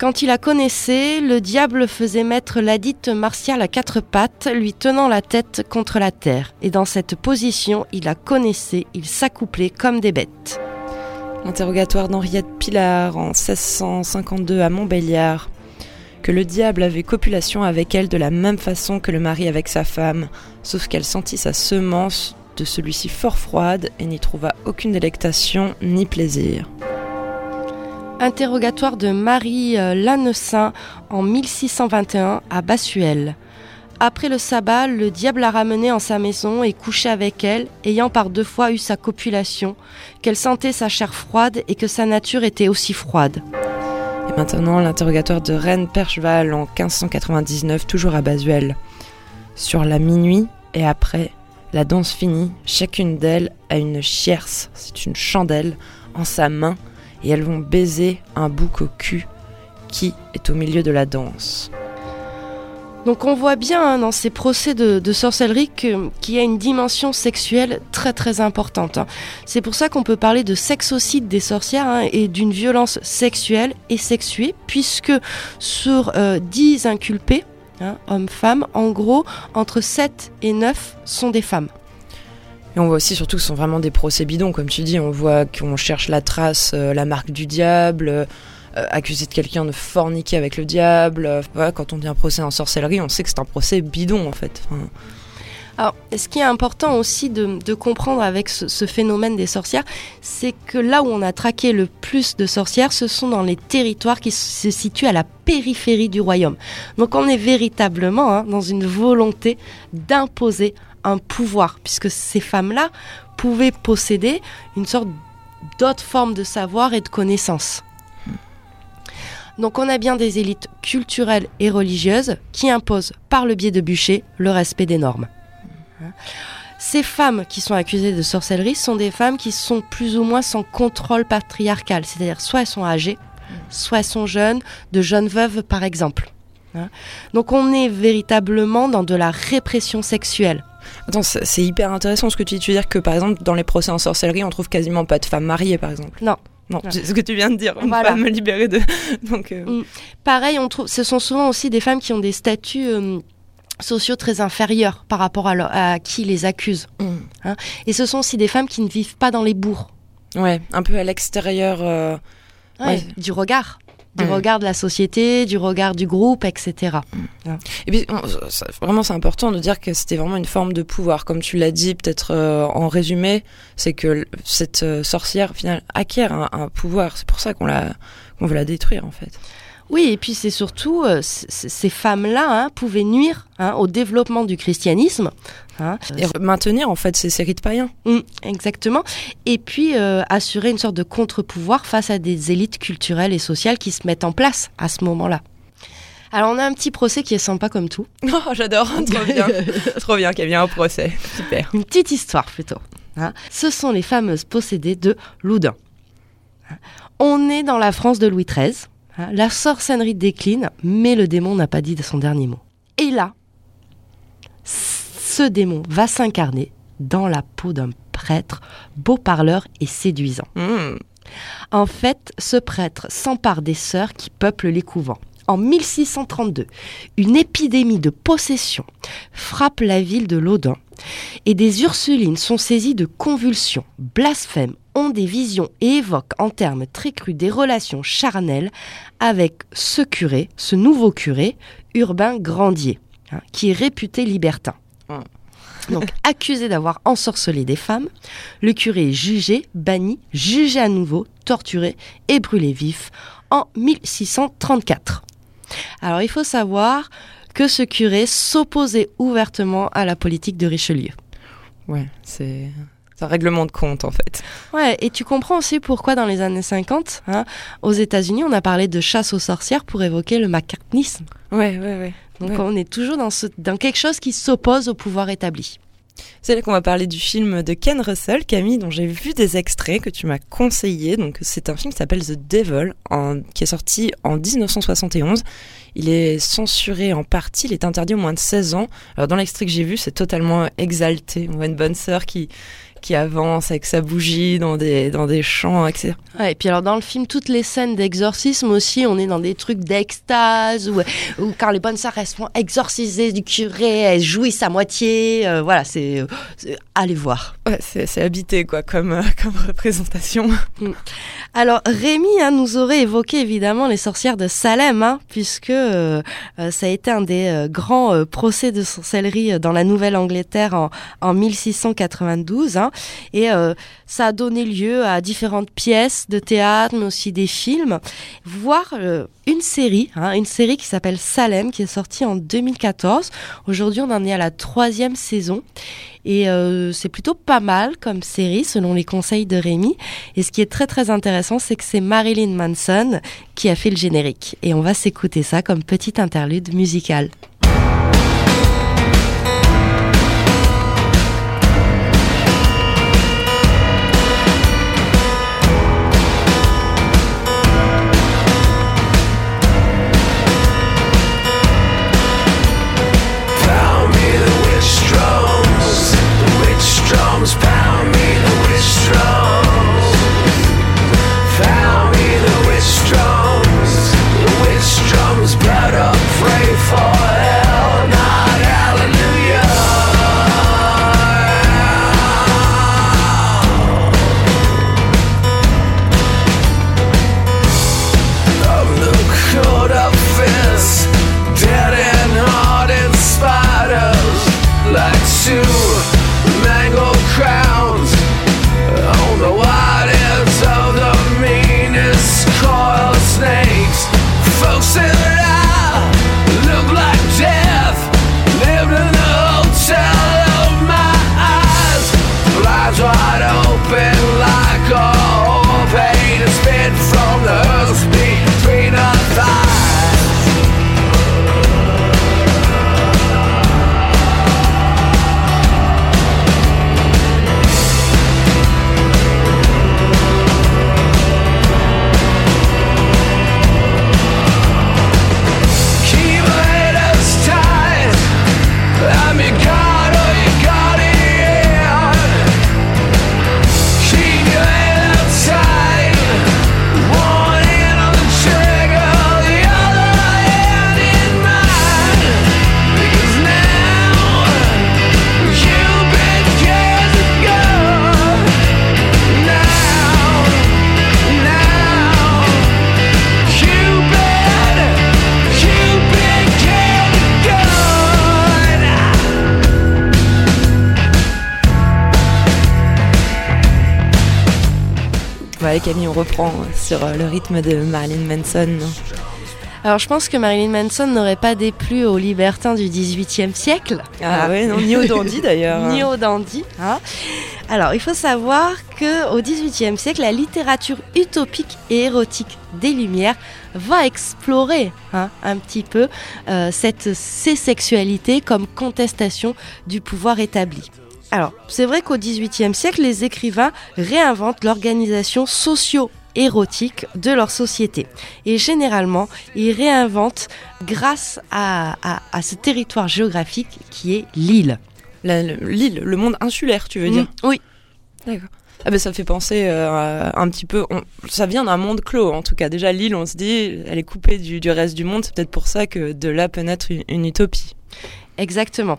Quand il la connaissait, le diable faisait mettre ladite Martial à quatre pattes, lui tenant la tête contre la terre. Et dans cette position, il la connaissait, il s'accouplait comme des bêtes. L'interrogatoire d'Henriette Pilar en 1652 à Montbéliard. Que le diable avait copulation avec elle de la même façon que le mari avec sa femme, sauf qu'elle sentit sa semence de celui-ci fort froide et n'y trouva aucune délectation ni plaisir. Interrogatoire de Marie euh, Lannessin en 1621 à Bassuel. Après le sabbat, le diable l'a ramenée en sa maison et couché avec elle, ayant par deux fois eu sa copulation, qu'elle sentait sa chair froide et que sa nature était aussi froide. Et maintenant, l'interrogatoire de Reine Percheval en 1599, toujours à Basuel. Sur la minuit et après, la danse finie, chacune d'elles a une chierce, c'est une chandelle, en sa main, et elles vont baiser un bouc au cul qui est au milieu de la danse. Donc on voit bien hein, dans ces procès de, sorcellerie qu'il y a une dimension sexuelle très très importante. hein. C'est pour ça qu'on peut parler de sexocide des sorcières hein, et d'une violence sexuelle et sexuée, puisque sur euh, 10 inculpés, hommes-femmes, en gros, entre 7 et 9 sont des femmes. Et on voit aussi surtout que ce sont vraiment des procès bidons, comme tu dis. On voit qu'on cherche la trace, euh, la marque du diable, euh, accuser de quelqu'un de forniquer avec le diable. Quand on dit un procès en sorcellerie, on sait que c'est un procès bidon en fait. Alors, ce qui est important aussi de, comprendre avec ce, ce phénomène des sorcières, c'est que là où on a traqué le plus de sorcières, ce sont dans les territoires qui se situent à la périphérie du royaume. Donc on est véritablement hein, dans une volonté d'imposer un pouvoir, puisque ces femmes-là pouvaient posséder une sorte d'autre forme de savoir et de connaissance. Donc on a bien des élites culturelles et religieuses qui imposent par le biais de bûchers le respect des normes. Ces femmes qui sont accusées de sorcellerie sont des femmes qui sont plus ou moins sans contrôle patriarcal, c'est-à-dire soit elles sont âgées, soit elles sont jeunes, de jeunes veuves par exemple. Hein. Donc on est véritablement dans de la répression sexuelle. Attends, c'est hyper intéressant ce que tu dis. Tu veux dire que par exemple, dans les procès en sorcellerie, on trouve quasiment pas de femmes mariées par exemple Non. Non, c'est ce que tu viens de dire. On Voilà. va me libérer de. (laughs) Donc, euh, Mm. Pareil, on trouve, ce sont souvent aussi des femmes qui ont des statuts euh, sociaux très inférieurs par rapport à, leur- à qui les accuse. mm. Et ce sont aussi des femmes qui ne vivent pas dans les bourgs. ouais, un peu à l'extérieur. euh, Ouais, Ouais. du regard. Du Mm. regard de la société, du regard du groupe, etc. Et puis, on- ça- vraiment, c'est important de dire que c'était vraiment une forme de pouvoir. Comme tu l'as dit, peut-être euh, en résumé, c'est que cette euh, sorcière, au final, acquiert un, un pouvoir. C'est pour ça qu'on la, qu'on veut la détruire, en fait. Oui, et puis c'est surtout, euh, ces femmes-là hein, pouvaient nuire hein, au développement du christianisme. hein. Et maintenir, en fait, ces, ces rites païens. Mm, exactement. Et puis euh, assurer une sorte de contre-pouvoir face à des élites culturelles et sociales qui se mettent en place à ce moment-là. Alors on a un petit procès qui est sympa comme tout. (laughs) Oh, j'adore. (laughs) Trop bien. Trop bien qu'il y ait bien un procès. Super. Une petite histoire plutôt. Ce sont les fameuses possédées de Loudun. On est dans la France de Louis XIII. Hein. La sorcellerie décline, mais le démon n'a pas dit son dernier mot. Et là, ce démon va s'incarner dans la peau d'un prêtre beau parleur et séduisant. Mm. En fait, ce prêtre s'empare des sœurs qui peuplent les couvents. En 1632, une épidémie de possession frappe la ville de Laudun et des Ursulines sont saisies de convulsions, blasphèment, ont des visions et évoquent en termes très crus des relations charnelles avec ce curé, ce nouveau curé, Urbain Grandier, hein, qui est réputé libertin. (laughs) Donc, accusé d'avoir ensorcelé des femmes, le curé est jugé, banni, jugé à nouveau, torturé et brûlé vif en 1634. Alors, il faut savoir que ce curé s'opposait ouvertement à la politique de Richelieu. Ouais, c'est un règlement de compte, en fait. Ouais, et tu comprends aussi pourquoi dans les années 50, hein, aux États-Unis, on a parlé de chasse aux sorcières pour évoquer le macartnisme. Ouais, ouais, ouais. Donc Ouais. on est toujours dans, ce, dans quelque chose qui s'oppose au pouvoir établi. C'est là qu'on va parler du film de Ken Russell, Camille, dont j'ai vu des extraits que tu m'as conseillé. Donc, c'est un film qui s'appelle The Devil, en, qui est sorti en 1971. Il est censuré en partie, il est interdit au moins de 16 ans. Alors, dans l'extrait que j'ai vu, c'est totalement exalté. On une bonne sœur qui, qui avance avec sa bougie dans des, dans des champs, etc. Ouais, et puis alors dans le film, toutes les scènes d'exorcisme aussi, on est dans des trucs d'extase, où, où quand les bonnes sœurs, elles se font exorciser du curé, elles jouissent à moitié, euh, voilà, c'est... c'est- allez voir. Ouais, c'est habité, quoi, comme, euh, (laughs) comme représentation. Alors Rémi hein, nous aurait évoqué évidemment les sorcières de Salem, hein, puisque euh, euh, ça a été un des euh, grands euh, procès de sorcellerie euh, dans la Nouvelle-Angleterre en, en 1692. hein. Et euh, ça a donné lieu à différentes pièces de théâtre, mais aussi des films, voire euh, une série, hein, une série qui s'appelle Salem, qui est sortie en 2014. Aujourd'hui, on en est à la troisième saison. Et euh, c'est plutôt pas mal comme série, selon les conseils de Rémi. Et ce qui est très très intéressant, c'est que c'est Marilyn Manson qui a fait le générique. Et on va s'écouter ça comme petite interlude musicale. Ouais, Camille, on reprend sur euh, le rythme de Marilyn Manson. Alors je pense que Marilyn Manson n'aurait pas déplu aux libertins du XVIIIe siècle. Ah ouais, non, ni au dandy d'ailleurs. (laughs) Ni au dandy. hein. Alors il faut savoir que au XVIIIe siècle, la littérature utopique et érotique des Lumières va explorer hein, un petit peu euh, cette, ces sexualités comme contestation du pouvoir établi. Alors, c'est vrai qu'au XVIIIe siècle, les écrivains réinventent l'organisation socio-érotique de leur société. Et généralement, ils réinventent grâce à, à- à ce territoire géographique qui est l'île. L'île, le monde insulaire, tu veux dire Mm, oui. D'accord. Ah ben ça fait penser euh, un petit peu. on- ça vient d'un monde clos en tout cas. Déjà l'île, on se dit, elle est coupée du, du reste du monde. C'est peut-être pour ça que de là peut naître une, une utopie. Exactement.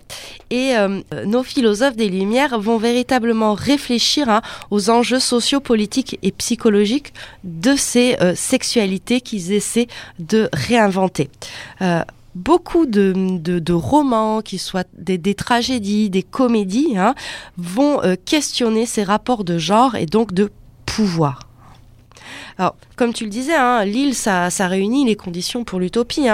Et euh, nos philosophes des Lumières vont véritablement réfléchir hein, aux enjeux sociopolitiques et psychologiques de ces euh, sexualités qu'ils essaient de réinventer. Euh, Beaucoup de, de- de romans, qui soient des, tragédies, des comédies, hein, vont questionner ces rapports de genre et donc de pouvoir. Alors, comme tu le disais, hein, l'île, ça, réunit les conditions pour l'utopie.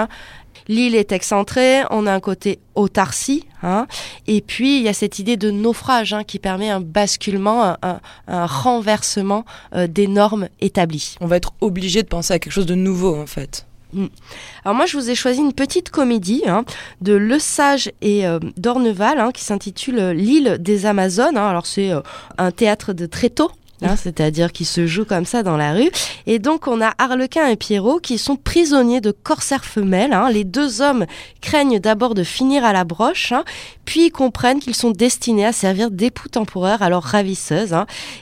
L'île est excentrée, on a un côté autarcie, hein, et puis il y a cette idée de naufrage hein, qui permet un basculement, un, un- un renversement euh, des normes établies. On va être obligé de penser à quelque chose de nouveau en fait. Mm. Alors moi, je vous ai choisi une petite comédie hein, de Le Sage et euh, d'Orneval hein, qui s'intitule euh, L'île des Amazones. hein. Alors c'est euh, un théâtre de tréteau. Hein, C'est-à-dire qui se joue comme ça dans la rue. Et donc on a Harlequin et Pierrot qui sont prisonniers de corsaires femelles. hein. Les deux hommes craignent d'abord de finir à la broche, hein, puis ils comprennent qu'ils sont destinés à servir d'époux temporaires à leurs ravisseuses.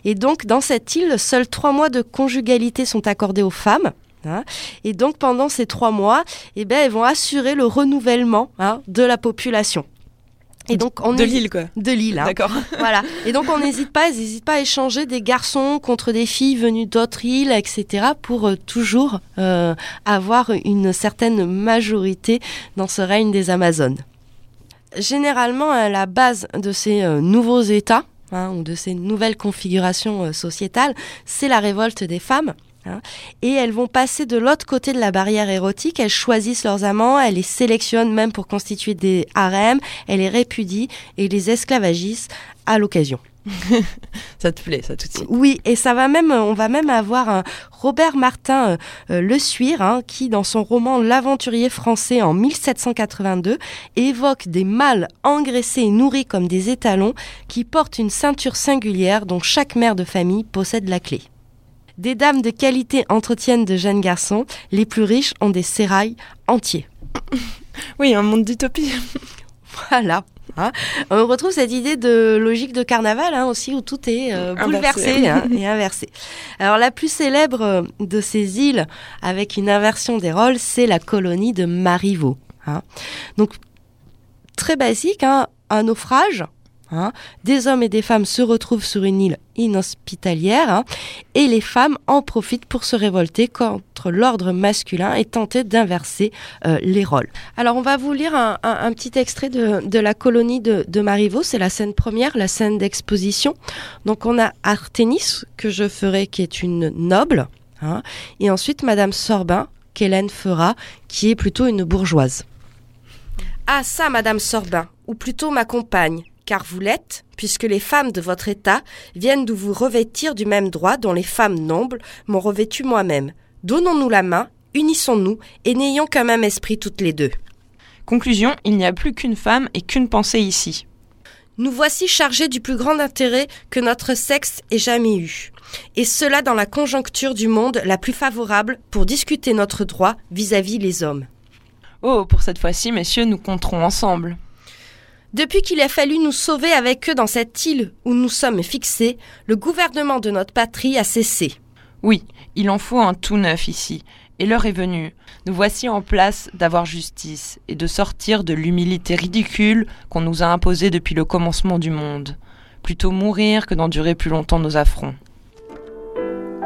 Et donc dans cette île, seuls trois mois de conjugalité sont accordés aux femmes. Et donc pendant ces trois mois, eh ben, elles vont assurer le renouvellement de la population. Et donc on De hésite- l'île, quoi. De l'île. hein. D'accord. (laughs) Voilà. Et donc on n'hésite pas, pas à échanger des garçons contre des filles venues d'autres îles, etc. pour euh, toujours euh, avoir une certaine majorité dans ce règne des Amazones. Généralement, à la base de ces euh, nouveaux États, hein, ou de ces nouvelles configurations sociétales, c'est la révolte des femmes. Hein. et elles vont passer de l'autre côté de la barrière érotique, elles choisissent leurs amants, elles les sélectionnent même pour constituer des harems, elles les répudient et les esclavagisent à l'occasion. (laughs) Ça te plaît, ça tout de suite. Oui, et ça va même, on va même avoir un Robert Martin euh, euh, Le Suire, hein, qui dans son roman L'aventurier français en 1782 évoque des mâles engraissés et nourris comme des étalons qui portent une ceinture singulière dont chaque mère de famille possède la clé. Des dames de qualité entretiennent de jeunes garçons, les plus riches ont des sérails entiers. (laughs) Oui, un monde d'utopie. (laughs) Voilà. hein. On retrouve cette idée de logique de carnaval hein, aussi où tout est euh, bouleversé hein, et inversé. Alors la plus célèbre euh, de ces îles avec une inversion des rôles, c'est la colonie de Marivaux. Donc très basique, un naufrage. Hein. Des hommes et des femmes se retrouvent sur une île inhospitalière hein, et les femmes en profitent pour se révolter contre l'ordre masculin et tenter d'inverser euh, les rôles. Alors on va vous lire un, petit extrait de, la colonie de, de Marivaux, c'est la scène première, la scène d'exposition. Donc on a Arténis, que je ferai, qui est une noble, hein, et ensuite Madame Sorbin, qu'Hélène fera, qui est plutôt une bourgeoise. Ah ça, Madame Sorbin, ou plutôt ma compagne, car vous l'êtes, puisque les femmes de votre état viennent de vous revêtir du même droit dont les femmes nobles m'ont revêtu moi-même. Donnons-nous la main, unissons-nous, et n'ayons qu'un même esprit toutes les deux. Conclusion, il n'y a plus qu'une femme et qu'une pensée ici. Nous voici chargés du plus grand intérêt que notre sexe ait jamais eu, et cela dans la conjoncture du monde la plus favorable pour discuter notre droit vis-à-vis les hommes. Oh, pour cette fois-ci, messieurs, nous compterons ensemble. Depuis qu'il a fallu nous sauver avec eux dans cette île où nous sommes fixés, le gouvernement de notre patrie a cessé. Oui, il en faut un tout neuf ici, et l'heure est venue. Nous voici en place d'avoir justice et de sortir de l'humilité ridicule qu'on nous a imposée depuis le commencement du monde. Plutôt mourir que d'endurer plus longtemps nos affronts.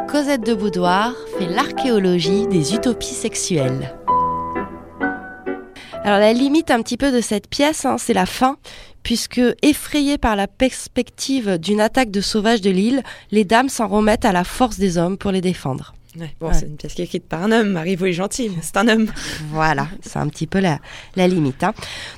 Cosette de Boudoir fait l'archéologie des utopies sexuelles. Alors la limite un petit peu de cette pièce, hein, c'est la fin, puisque effrayées par la perspective d'une attaque de sauvages de l'île, les dames s'en remettent à la force des hommes pour les défendre. Ouais, bon, Ouais. c'est une pièce qui est écrite par un homme. Marivaux est gentil, mais c'est un homme. (laughs) Voilà, c'est un petit peu la, la limite. hein.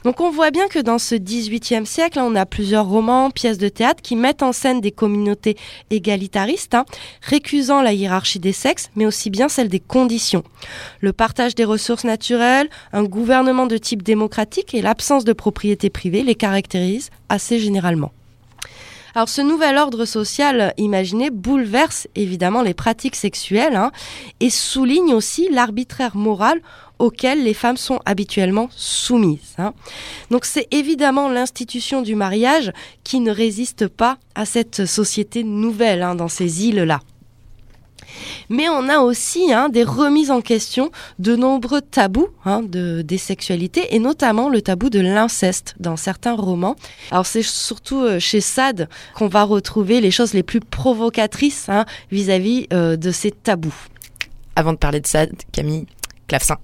Donc on voit bien que dans ce XVIIIe siècle, on a plusieurs romans, pièces de théâtre qui mettent en scène des communautés égalitaristes, hein, récusant la hiérarchie des sexes, mais aussi bien celle des conditions. Le partage des ressources naturelles, un gouvernement de type démocratique et l'absence de propriété privée les caractérisent assez généralement. Alors ce nouvel ordre social imaginé bouleverse évidemment les pratiques sexuelles hein, et souligne aussi l'arbitraire moral auquel les femmes sont habituellement soumises. hein. Donc c'est évidemment l'institution du mariage qui ne résiste pas à cette société nouvelle hein, dans ces îles-là. Mais on a aussi hein, des remises en question de nombreux tabous hein, de, des sexualités et notamment le tabou de l'inceste dans certains romans. Alors c'est surtout euh, chez Sade qu'on va retrouver les choses les plus provocatrices hein, vis-à-vis euh, de ces tabous. Avant de parler de ça, Camille, clavecin.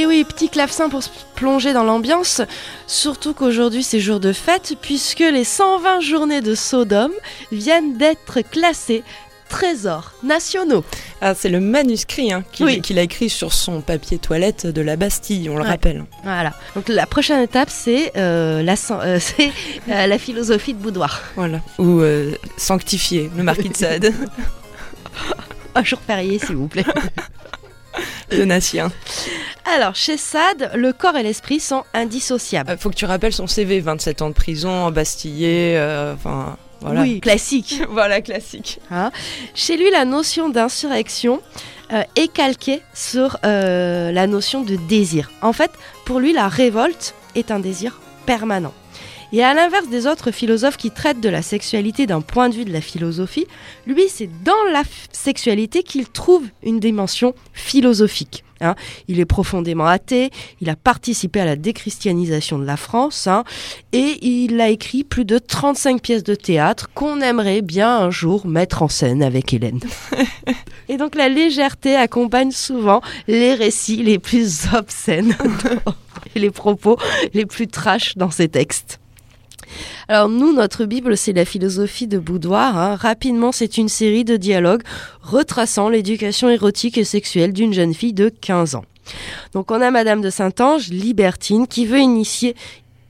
Et oui, petit clavecin pour se plonger dans l'ambiance, surtout qu'aujourd'hui c'est jour de fête puisque les 120 journées de Sodome viennent d'être classées trésors nationaux. Ah, c'est le manuscrit hein, qu'il Oui. a écrit sur son papier toilette de la Bastille, on le Ouais. rappelle. Voilà. Donc la prochaine étape, c'est euh, la, euh, (laughs) euh, la philosophie de boudoir. Voilà. Ou sanctifié, le marquis de Sade, (laughs) Un jour férié, s'il vous plaît. (laughs) le Natien. Alors, chez Sade, le corps et l'esprit sont indissociables. Euh, faut que tu rappelles son CV 27 ans de prison, bastillé, euh, enfin. voilà. Oui, classique. (laughs) voilà, classique. Chez lui, la notion d'insurrection euh, est calquée sur euh, la notion de désir. En fait, pour lui, la révolte est un désir permanent. Et à l'inverse des autres philosophes qui traitent de la sexualité d'un point de vue de la philosophie, lui, c'est dans la sexualité qu'il trouve une dimension philosophique. Hein. Il est profondément athée, il a participé à la déchristianisation de la France, hein, et il a écrit plus de 35 pièces de théâtre qu'on aimerait bien un jour mettre en scène avec Hélène. (laughs) et donc la légèreté accompagne souvent les récits les plus obscènes (laughs) et les propos les plus trash dans ses textes. Alors nous, notre Bible, c'est la philosophie de Boudoir. hein. Rapidement, c'est une série de dialogues retraçant l'éducation érotique et sexuelle d'une jeune fille de 15 ans. Donc on a Madame de Saint-Ange, libertine, qui veut initier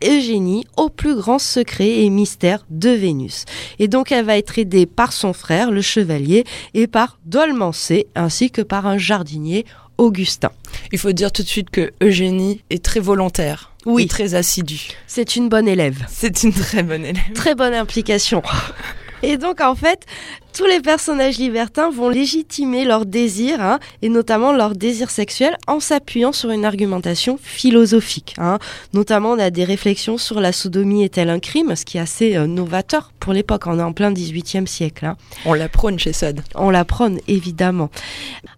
Eugénie au plus grand secret et mystère de Vénus. Et donc elle va être aidée par son frère, le chevalier, et par Dolmancé, ainsi que par un jardinier, Augustin. Il faut dire tout de suite que Eugénie est très volontaire. Oui. Et très assidue. C'est une bonne élève. C'est une très bonne élève. Très bonne implication. Et donc en fait, tous les personnages libertins vont légitimer leurs désirs, hein, et notamment leurs désirs sexuels, en s'appuyant sur une argumentation philosophique. hein. Notamment, on a des réflexions sur la sodomie est-elle un crime, ce qui est assez euh, novateur pour l'époque. On est en plein 18e siècle. hein. On la prône chez Sade. On la prône, évidemment.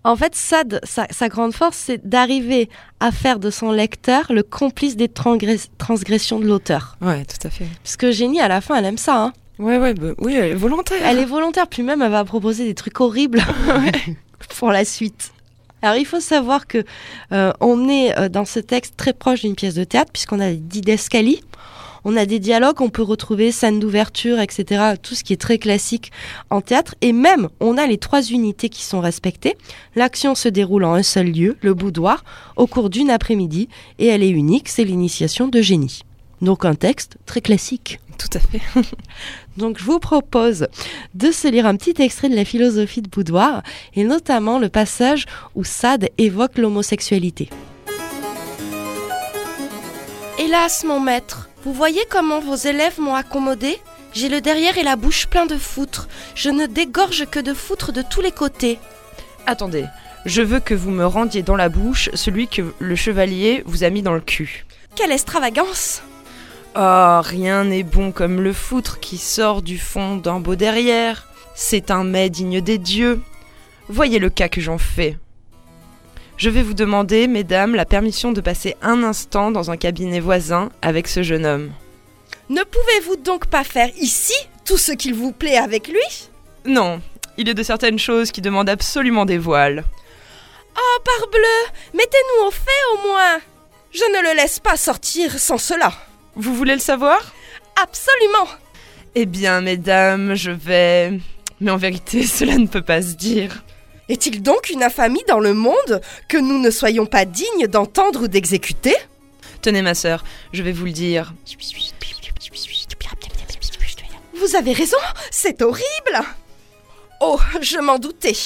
En fait, Sade, sa, sa grande force, c'est d'arriver à faire de son lecteur le complice des transgress- transgressions de l'auteur. Ouais, tout à fait. Parce que Génie, à la fin, elle aime ça. Ouais, ouais, bah, oui, elle est volontaire. Elle est volontaire, puis même elle va proposer des trucs horribles (laughs) (laughs) pour la suite. Alors il faut savoir que euh, on est euh, dans ce texte très proche d'une pièce de théâtre puisqu'on a des didascalies, on a des dialogues, on peut retrouver scènes d'ouverture, etc. Tout ce qui est très classique en théâtre et même on a les trois unités qui sont respectées. L'action se déroule en un seul lieu, le boudoir, au cours d'une après-midi et elle est unique, c'est l'initiation de génie. Donc un texte très classique. Tout à fait. (laughs) Donc je vous propose de se lire un petit extrait de la philosophie de Boudoir et notamment le passage où Sade évoque l'homosexualité. Hélas mon maître, vous voyez comment vos élèves m'ont accommodé? J'ai le derrière et la bouche plein de foutre. Je ne dégorge que de foutre de tous les côtés. Attendez, je veux que vous me rendiez dans la bouche celui que le chevalier vous a mis dans le cul. Quelle extravagance Oh, rien n'est bon comme le foutre qui sort du fond d'un beau derrière. C'est un mets digne des dieux. Voyez le cas que j'en fais. Je vais vous demander, mesdames, la permission de passer un instant dans un cabinet voisin avec ce jeune homme. Ne pouvez-vous donc pas faire ici tout ce qu'il vous plaît avec lui? Non, il est de certaines choses qui demandent absolument des voiles. Oh parbleu Mettez-nous au fait au moins Je ne le laisse pas sortir sans cela Vous voulez le savoir? Absolument! Eh bien, mesdames, je vais... Mais en vérité, (laughs) cela ne peut pas se dire. Est-il donc une infamie dans le monde que nous ne soyons pas dignes d'entendre ou d'exécuter? Tenez, ma sœur, je vais vous le dire. Vous avez raison, c'est horrible! Oh, je m'en doutais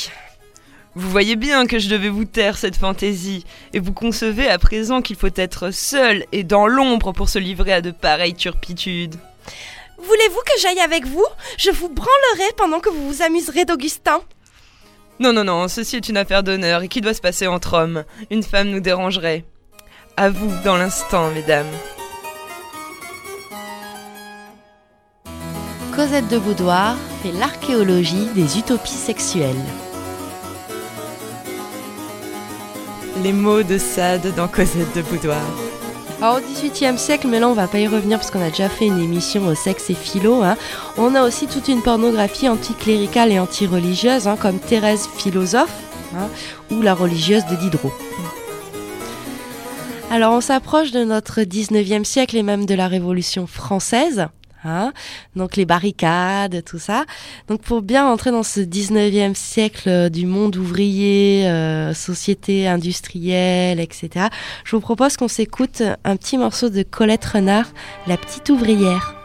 Vous voyez bien que je devais vous taire cette fantaisie, et vous concevez à présent qu'il faut être seul et dans l'ombre pour se livrer à de pareilles turpitudes. Voulez-vous que j'aille avec vous? Je vous branlerai pendant que vous vous amuserez d'Augustin. Non, non, non, ceci est une affaire d'honneur et qui doit se passer entre hommes? Une femme nous dérangerait. À vous, dans l'instant, mesdames. Cosette de Boudoir fait l'archéologie des utopies sexuelles. Les mots de Sade dans Cosette de Boudoir. Alors, au XVIIIe siècle, mais là on va pas y revenir parce qu'on a déjà fait une émission au sexe et philo. hein. On a aussi toute une pornographie anticléricale et anti-religieuse, hein, comme Thérèse philosophe hein, ou la religieuse de Diderot. Alors on s'approche de notre 19e siècle et même de la Révolution française. Hein donc les barricades, tout ça. Donc pour bien entrer dans ce 19e siècle euh, du monde ouvrier, euh, société industrielle, etc., je vous propose qu'on s'écoute un petit morceau de Colette Renard, La petite ouvrière.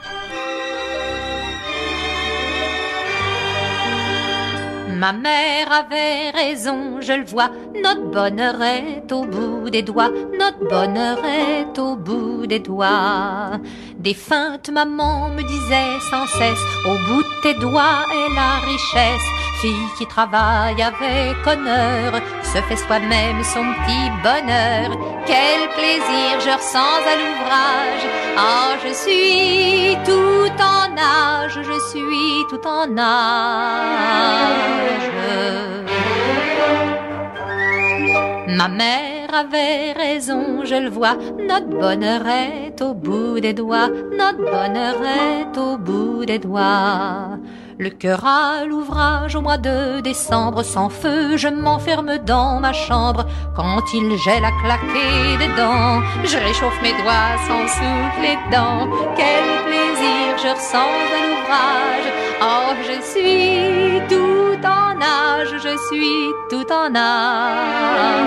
Ma mère avait raison, je le vois, notre bonheur est au bout des doigts, notre bonheur est au bout des doigts. Des feintes, maman me disait sans cesse, au bout de tes doigts est la richesse. Qui travaille avec honneur, se fait soi-même son petit bonheur. Quel plaisir je ressens à l'ouvrage. Ah, je suis tout en âge, je suis tout en âge. Ma mère avait raison, je le vois, notre bonheur est au bout des doigts, notre bonheur est au bout des doigts. Le cœur à l'ouvrage au mois de décembre, sans feu, je m'enferme dans ma chambre. Quand il gèle à claquer des dents, je réchauffe mes doigts sans souffler dents. Quel plaisir je ressens à l'ouvrage. Oh, je suis tout en âge, je suis tout en âge.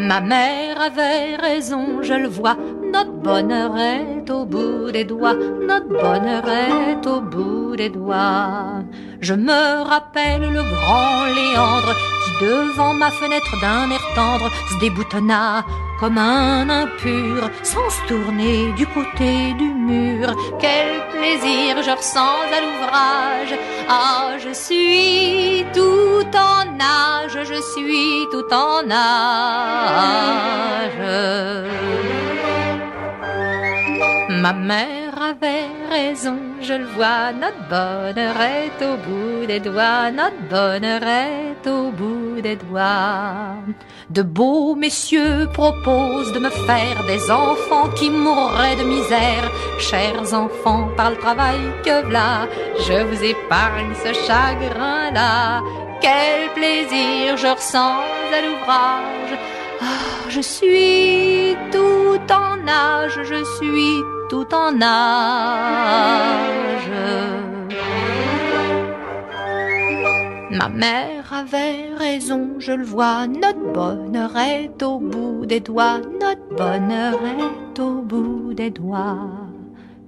Ma mère avait raison, je le vois, notre bonheur est au bout des doigts, notre bonheur est au bout des doigts. Je me rappelle le grand Léandre qui devant ma fenêtre d'un air tendre se déboutonna comme un impur sans se tourner du côté du mur. Quel plaisir je ressens à l'ouvrage. Ah, je suis tout en âge, je suis tout en âge. Ma mère avait raison, je le vois, notre bonheur est au bout des doigts, notre bonheur est au bout des doigts. De beaux messieurs proposent de me faire des enfants qui mourraient de misère. Chers enfants, par le travail que v'là, je vous épargne ce chagrin-là. Quel plaisir je ressens à l'ouvrage. Ah, je suis tout en âge, je suis tout en âge. Ma mère avait raison, je le vois, notre bonheur est au bout des doigts, notre bonheur est au bout des doigts.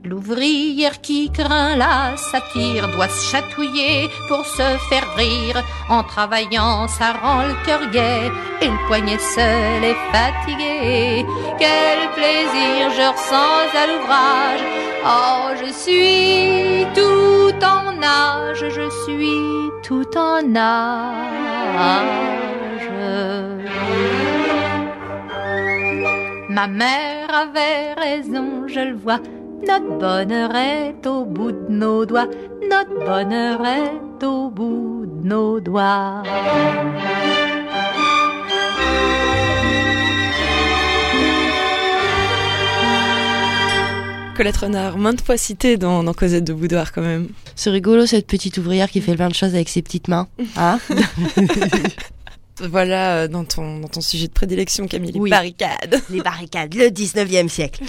L'ouvrière qui craint la satire doit se chatouiller pour se faire rire. En travaillant, ça rend le cœur gai et le poignet seul est fatigué. Quel plaisir je ressens à l'ouvrage. Oh, je suis tout en âge, je suis tout en âge. Ma mère avait raison, je le vois. Notre bonheur est au bout de nos doigts, notre bonheur est au bout de nos doigts. Colette Renard, maintes fois citée dans, dans Cosette de Boudoir quand même. C'est rigolo cette petite ouvrière qui fait plein de choses avec ses petites mains. Hein? (laughs) voilà euh, dans ton, dans ton sujet de prédilection, Camille, les Oui. barricades. (laughs) Les barricades, le 19e siècle.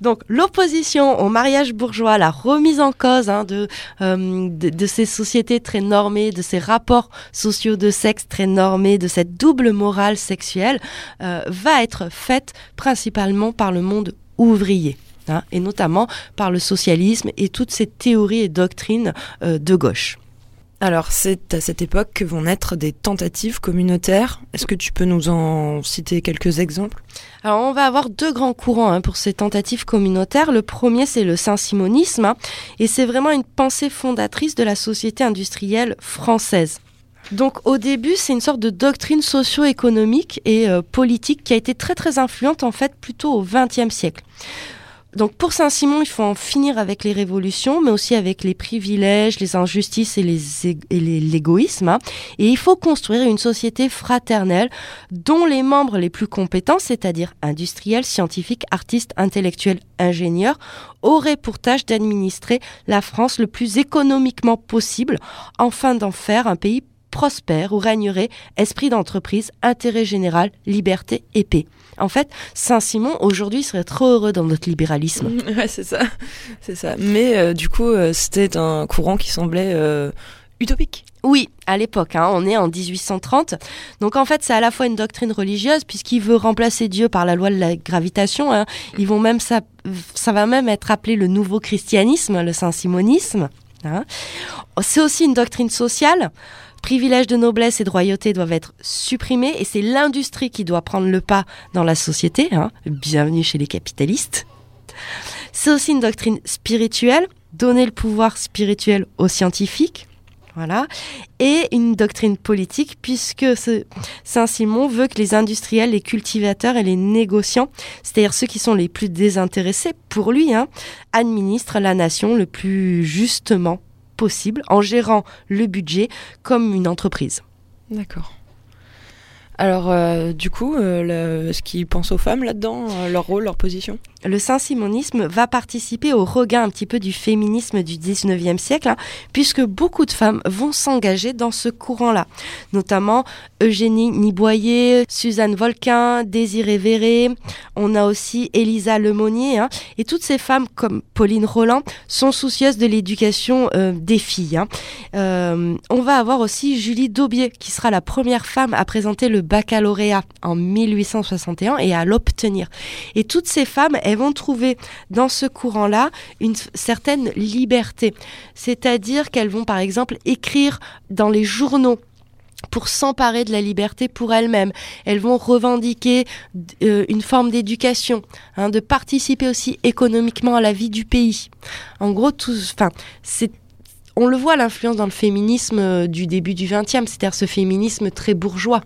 Donc l'opposition au mariage bourgeois, la remise en cause hein, de, euh, de, de ces sociétés très normées, de ces rapports sociaux de sexe très normés, de cette double morale sexuelle, euh, va être faite principalement par le monde ouvrier. hein, et notamment par le socialisme et toutes ces théories et doctrines euh, de gauche. Alors, c'est à cette époque que vont naître des tentatives communautaires. Est-ce que tu peux nous en citer quelques exemples? Alors, on va avoir deux grands courants hein, pour ces tentatives communautaires. Le premier, c'est le saint-simonisme, hein, et c'est vraiment une pensée fondatrice de la société industrielle française. Donc au début, c'est une sorte de doctrine socio-économique et euh, politique qui a été très très influente en fait plutôt au XXe siècle. Donc pour Saint-Simon, il faut en finir avec les révolutions, mais aussi avec les privilèges, les injustices et l'égoïsme. hein. Et il faut construire une société fraternelle dont les membres les plus compétents, c'est-à-dire industriels, scientifiques, artistes, intellectuels, ingénieurs, auraient pour tâche d'administrer la France le plus économiquement possible, afin d'en faire un pays prospère, où régnerait esprit d'entreprise, intérêt général, liberté et paix. En fait, Saint-Simon, aujourd'hui, serait trop heureux dans notre libéralisme. (laughs) Ouais, c'est ça. C'est ça. Mais euh, du coup, euh, c'était un courant qui semblait euh, utopique. Oui, à l'époque, hein, on est en 1830. Donc en fait, c'est à la fois une doctrine religieuse, puisqu'il veut remplacer Dieu par la loi de la gravitation. hein. Ils vont même ça, ça va même être appelé le nouveau christianisme, le saint-simonisme. hein. C'est aussi une doctrine sociale. Privilèges de noblesse et de royauté doivent être supprimés, et c'est l'industrie qui doit prendre le pas dans la société. hein. Bienvenue chez les capitalistes. C'est aussi une doctrine spirituelle, donner le pouvoir spirituel aux scientifiques. Voilà. Et une doctrine politique, puisque Saint-Simon veut que les industriels, les cultivateurs et les négociants, c'est-à-dire ceux qui sont les plus désintéressés pour lui, hein, administrent la nation le plus justement possible en gérant le budget comme une entreprise. D'accord. Alors, euh, du coup, euh, le- ce qu'ils pensent aux femmes là-dedans, euh, leur rôle, leur position le saint-simonisme va participer au regain un petit peu du féminisme du 19e siècle, hein, puisque beaucoup de femmes vont s'engager dans ce courant-là, notamment Eugénie Niboyer, Suzanne Volquin, Désirée Véré, on a aussi Elisa Lemonnier, hein, et toutes ces femmes comme Pauline Roland sont soucieuses de l'éducation euh, des filles. hein. On va avoir aussi Julie Daubier, qui sera la première femme à présenter le baccalauréat en 1861 et à l'obtenir. Et toutes ces femmes, elles vont trouver dans ce courant-là une certaine liberté. C'est-à-dire qu'elles vont par exemple écrire dans les journaux pour s'emparer de la liberté pour elles-mêmes. Elles vont revendiquer euh, une forme d'éducation, hein, de participer aussi économiquement à la vie du pays. En gros, tout, on le voit l'influence dans le féminisme euh, du début du XXe, c'est-à-dire ce féminisme très bourgeois.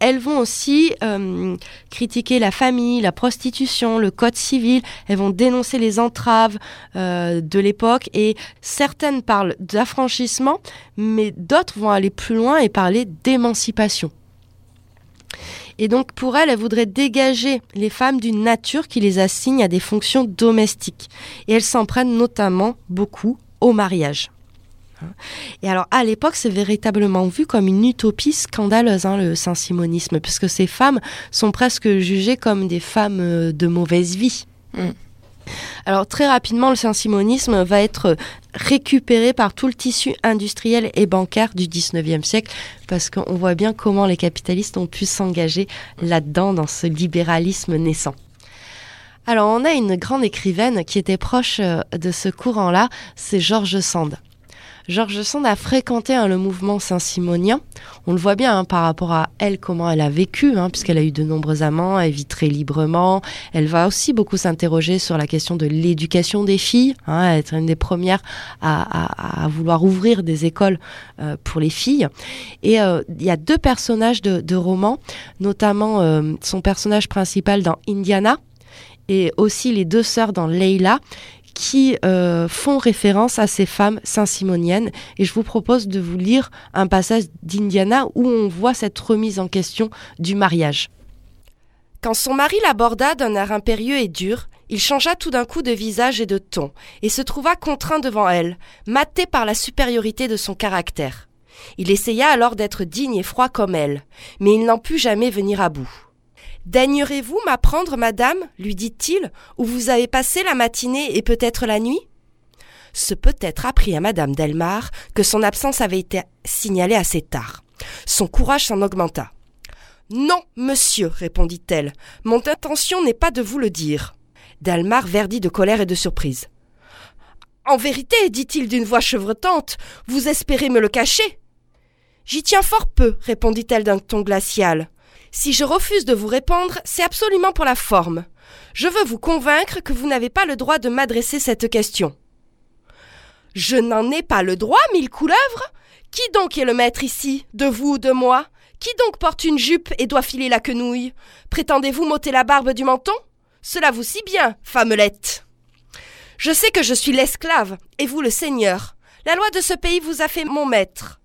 Elles vont aussi euh, critiquer la famille, la prostitution, le code civil. Elles vont dénoncer les entraves euh, de l'époque et certaines parlent d'affranchissement, mais d'autres vont aller plus loin et parler d'émancipation. Et donc pour elles, elles voudraient dégager les femmes d'une nature qui les assigne à des fonctions domestiques. Et elles s'en prennent notamment beaucoup au mariage. Et alors, à l'époque, c'est véritablement vu comme une utopie scandaleuse, hein, le saint-simonisme, puisque ces femmes sont presque jugées comme des femmes euh, de mauvaise vie. Mm. Alors, très rapidement, le saint-simonisme va être récupéré par tout le tissu industriel et bancaire du 19e siècle, parce qu'on voit bien comment les capitalistes ont pu s'engager là-dedans, dans ce libéralisme naissant. Alors, on a une grande écrivaine qui était proche euh, de ce courant-là, c'est George Sand. George Sand a fréquenté hein, le mouvement saint-simonien. On le voit bien hein, par rapport à elle, comment elle a vécu, hein, puisqu'elle a eu de nombreux amants, elle vit très librement. Elle va aussi beaucoup s'interroger sur la question de l'éducation des filles, être une des premières à, vouloir ouvrir des écoles euh, pour les filles. Et euh, il y a deux personnages de, de romans, notamment euh, son personnage principal dans Indiana et aussi les deux sœurs dans Leila qui euh, font référence à ces femmes saint-simoniennes. Et je vous propose de vous lire un passage d'Indiana où on voit cette remise en question du mariage. Quand son mari l'aborda d'un air impérieux et dur, il changea tout d'un coup de visage et de ton, et se trouva contraint devant elle, maté par la supériorité de son caractère. Il essaya alors d'être digne et froid comme elle, mais il n'en put jamais venir à bout. Daignerez-vous m'apprendre, madame, lui dit-il, où vous avez passé la matinée et peut-être la nuit? Ce peut-être apprit à madame Delmar que son absence avait été signalée assez tard. Son courage s'en augmenta. Non, monsieur, répondit-elle, mon intention n'est pas de vous le dire. Delmar verdit de colère et de surprise. En vérité, dit-il d'une voix chevrotante, vous espérez me le cacher? J'y tiens fort peu, répondit-elle d'un ton glacial. Si je refuse de vous répondre, c'est absolument pour la forme. Je veux vous convaincre que vous n'avez pas le droit de m'adresser cette question. Je n'en ai pas le droit, mille couleuvres Qui donc est le maître ici De vous ou de moi? Qui donc porte une jupe et doit filer la quenouille? Prétendez-vous m'ôter la barbe du menton? Cela vous si bien, femmelette Je sais que je suis l'esclave, et vous le seigneur. La loi de ce pays vous a fait mon maître.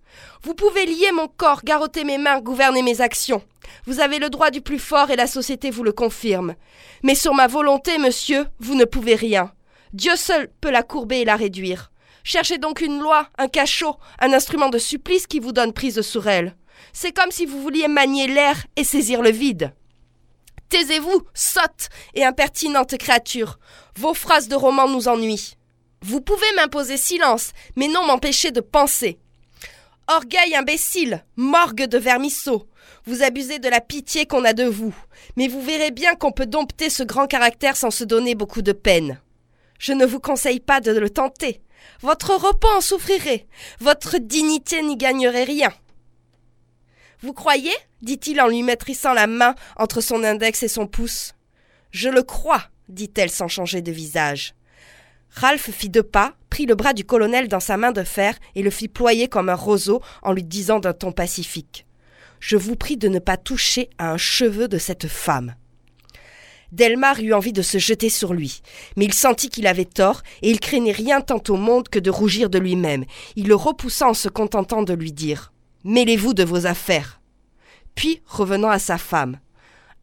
Vous pouvez lier mon corps, garrotter mes mains, gouverner mes actions. Vous avez le droit du plus fort et la société vous le confirme. Mais sur ma volonté, monsieur, vous ne pouvez rien. Dieu seul peut la courber et la réduire. Cherchez donc une loi, un cachot, un instrument de supplice qui vous donne prise sur elle. C'est comme si vous vouliez manier l'air et saisir le vide. Taisez-vous, sotte et impertinente créature. Vos phrases de roman nous ennuient. Vous pouvez m'imposer silence, mais non m'empêcher de penser. Orgueil imbécile, morgue de vermisseau. Vous abusez de la pitié qu'on a de vous, mais vous verrez bien qu'on peut dompter ce grand caractère sans se donner beaucoup de peine. Je ne vous conseille pas de le tenter. Votre repos en souffrirait. Votre dignité n'y gagnerait rien. Vous croyez dit-il en lui maîtrisant la main entre son index et son pouce. Je le crois, dit-elle sans changer de visage. Ralph fit deux pas, prit le bras du colonel dans sa main de fer et le fit ployer comme un roseau en lui disant d'un ton pacifique. Je vous prie de ne pas toucher à un cheveu de cette femme. Delmar eut envie de se jeter sur lui, mais il sentit qu'il avait tort, et il craignait rien tant au monde que de rougir de lui-même. Il le repoussa en se contentant de lui dire Mêlez-vous de vos affaires. Puis, revenant à sa femme.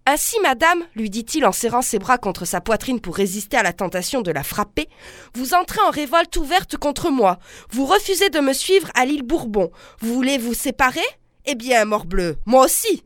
Ainsi, madame, lui dit-il en serrant ses bras contre sa poitrine pour résister à la tentation de la frapper, vous entrez en révolte ouverte contre moi. Vous refusez de me suivre à l'île Bourbon. Vous voulez vous séparer? Eh bien, morbleu, moi aussi.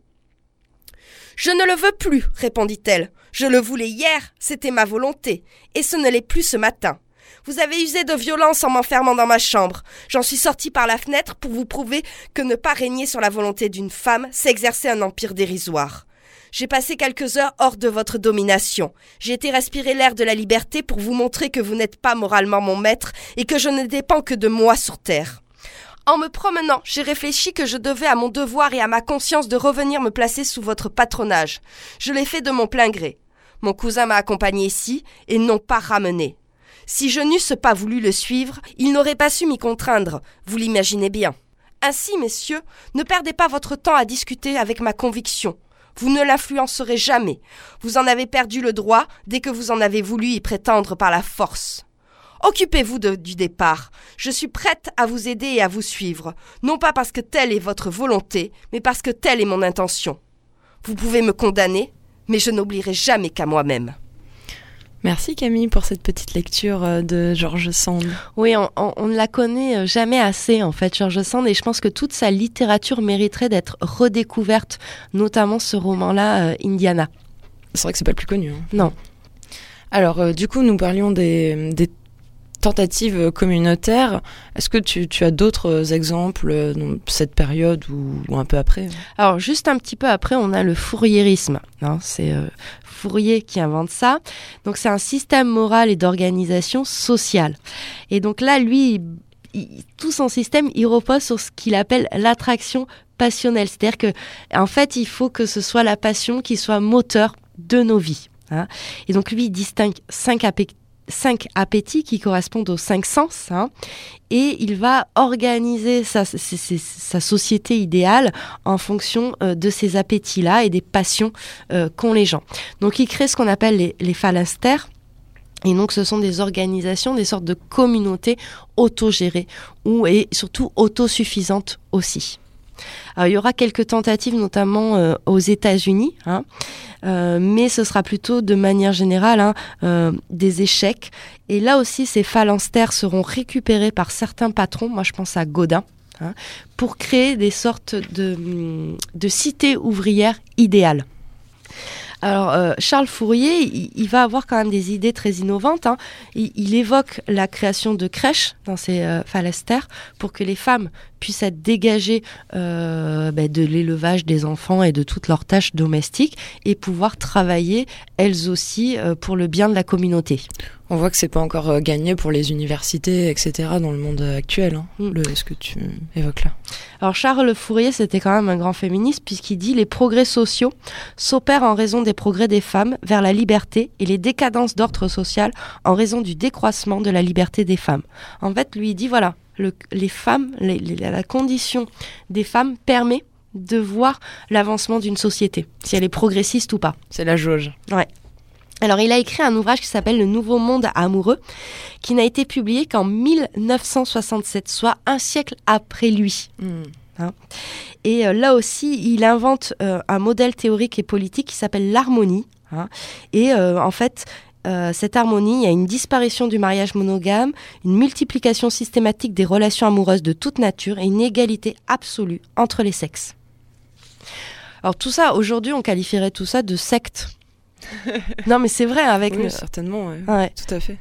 Je ne le veux plus, répondit-elle. Je le voulais hier, c'était ma volonté, et ce ne l'est plus ce matin. Vous avez usé de violence en m'enfermant dans ma chambre. J'en suis sortie par la fenêtre pour vous prouver que ne pas régner sur la volonté d'une femme, c'est exercer un empire dérisoire. J'ai passé quelques heures hors de votre domination. J'ai été respirer l'air de la liberté pour vous montrer que vous n'êtes pas moralement mon maître et que je ne dépends que de moi sur terre. En me promenant, j'ai réfléchi que je devais à mon devoir et à ma conscience de revenir me placer sous votre patronage. Je l'ai fait de mon plein gré. Mon cousin m'a accompagné ici et non pas ramené. Si je n'eusse pas voulu le suivre, il n'aurait pas su m'y contraindre, vous l'imaginez bien. Ainsi, messieurs, ne perdez pas votre temps à discuter avec ma conviction. Vous ne l'influencerez jamais. Vous en avez perdu le droit dès que vous en avez voulu y prétendre par la force. Occupez-vous du départ. Je suis prête à vous aider et à vous suivre, non pas parce que telle est votre volonté, mais parce que telle est mon intention. Vous pouvez me condamner, mais je n'oublierai jamais qu'à moi-même. Merci Camille pour cette petite lecture euh, de George Sand. Oui, on, on, ne la connaît euh, jamais assez en fait, George Sand, et je pense que toute sa littérature mériterait d'être redécouverte, notamment ce roman-là, euh, Indiana. C'est vrai que c'est pas le plus connu. Hein. Non. Alors, euh, du coup, nous parlions des, des tentatives communautaires. Est-ce que tu, tu as d'autres exemples dans cette période ou, ou, un peu après? Alors, juste un petit peu après, on a le fourriérisme. Hein, c'est euh, Fourier qui invente ça. Donc, c'est un système moral et d'organisation sociale. Et donc là, lui, tout son système, il repose sur ce qu'il appelle l'attraction passionnelle. C'est-à-dire que, en fait, il faut que ce soit la passion qui soit moteur de nos vies. Hein. Et donc, lui, il distingue cinq aspects cinq appétits qui correspondent aux cinq sens, hein, et il va organiser sa, société idéale en fonction euh, de ces appétits-là et des passions euh, qu'ont les gens. Donc il crée ce qu'on appelle les, les phalanstères. Et donc, ce sont des organisations, des sortes de communautés autogérées ou et surtout autosuffisantes aussi. Alors, il y aura quelques tentatives, notamment euh, aux États-Unis, hein, euh, mais ce sera plutôt de manière générale hein, euh, des échecs. Et là aussi, ces phalanstères seront récupérés par certains patrons, moi je pense à Godin, hein, pour créer des sortes de, de cités ouvrières idéales. Alors, euh, Charles Fourier, il, va avoir quand même des idées très innovantes. Hein. Il, évoque la création de crèches dans ces euh, pour que les femmes puissent être dégagées euh, bah, de l'élevage des enfants et de toutes leurs tâches domestiques et pouvoir travailler elles aussi euh, pour le bien de la communauté. On voit que c'est pas encore euh, gagné pour les universités, etc. dans le monde actuel, hein, mm. le, ce que tu évoques là. Alors Charles Fourier, c'était quand même un grand féministe puisqu'il dit les progrès sociaux s'opèrent en raison des progrès des femmes vers la liberté et les décadences d'ordre social en raison du décroissement de la liberté des femmes. En fait, lui il dit voilà, le, les femmes, les, les, la condition des femmes permet de voir l'avancement d'une société, si elle est progressiste ou pas. C'est la jauge. Ouais. Alors, il a écrit un ouvrage qui s'appelle Le Nouveau Monde amoureux, qui n'a été publié qu'en 1967, soit un siècle après lui. Hmm. Mmh. Hein et euh, là aussi, il invente euh, un modèle théorique et politique qui s'appelle l'harmonie. Hein et euh, en fait, cette harmonie, il y a une disparition du mariage monogame, une multiplication systématique des relations amoureuses de toute nature et une égalité absolue entre les sexes. Alors tout ça, aujourd'hui, on qualifierait tout ça de secte. (laughs) non, mais c'est vrai avec. Oui, le- certainement, ouais. Ouais. tout à fait.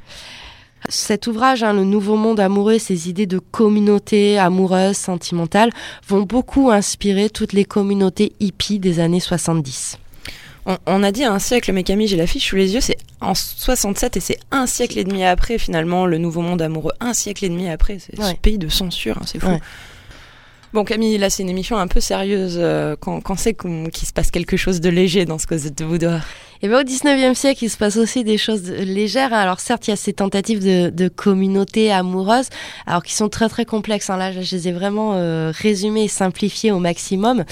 Cet ouvrage, hein, Le Nouveau Monde amoureux, ces idées de communauté amoureuse, sentimentale, vont beaucoup inspirer toutes les communautés hippies des années 70. On, on a dit un siècle, mais Camille, j'ai la fiche sous les yeux, c'est en 67 et c'est un siècle et demi après finalement le Nouveau Monde amoureux, un siècle et demi après, c'est Ouais. ce pays de censure, hein, c'est fou. Bon Camille, là c'est une émission un peu sérieuse, euh, quand, quand c'est qu'il se passe quelque chose de léger dans ce Cosette de Boudoir. Et bien au 19e siècle, il se passe aussi des choses légères. Alors certes, il y a ces tentatives de, communautés amoureuses, alors qui sont très très complexes. hein. Là, je les ai vraiment euh, résumées et simplifiées au maximum.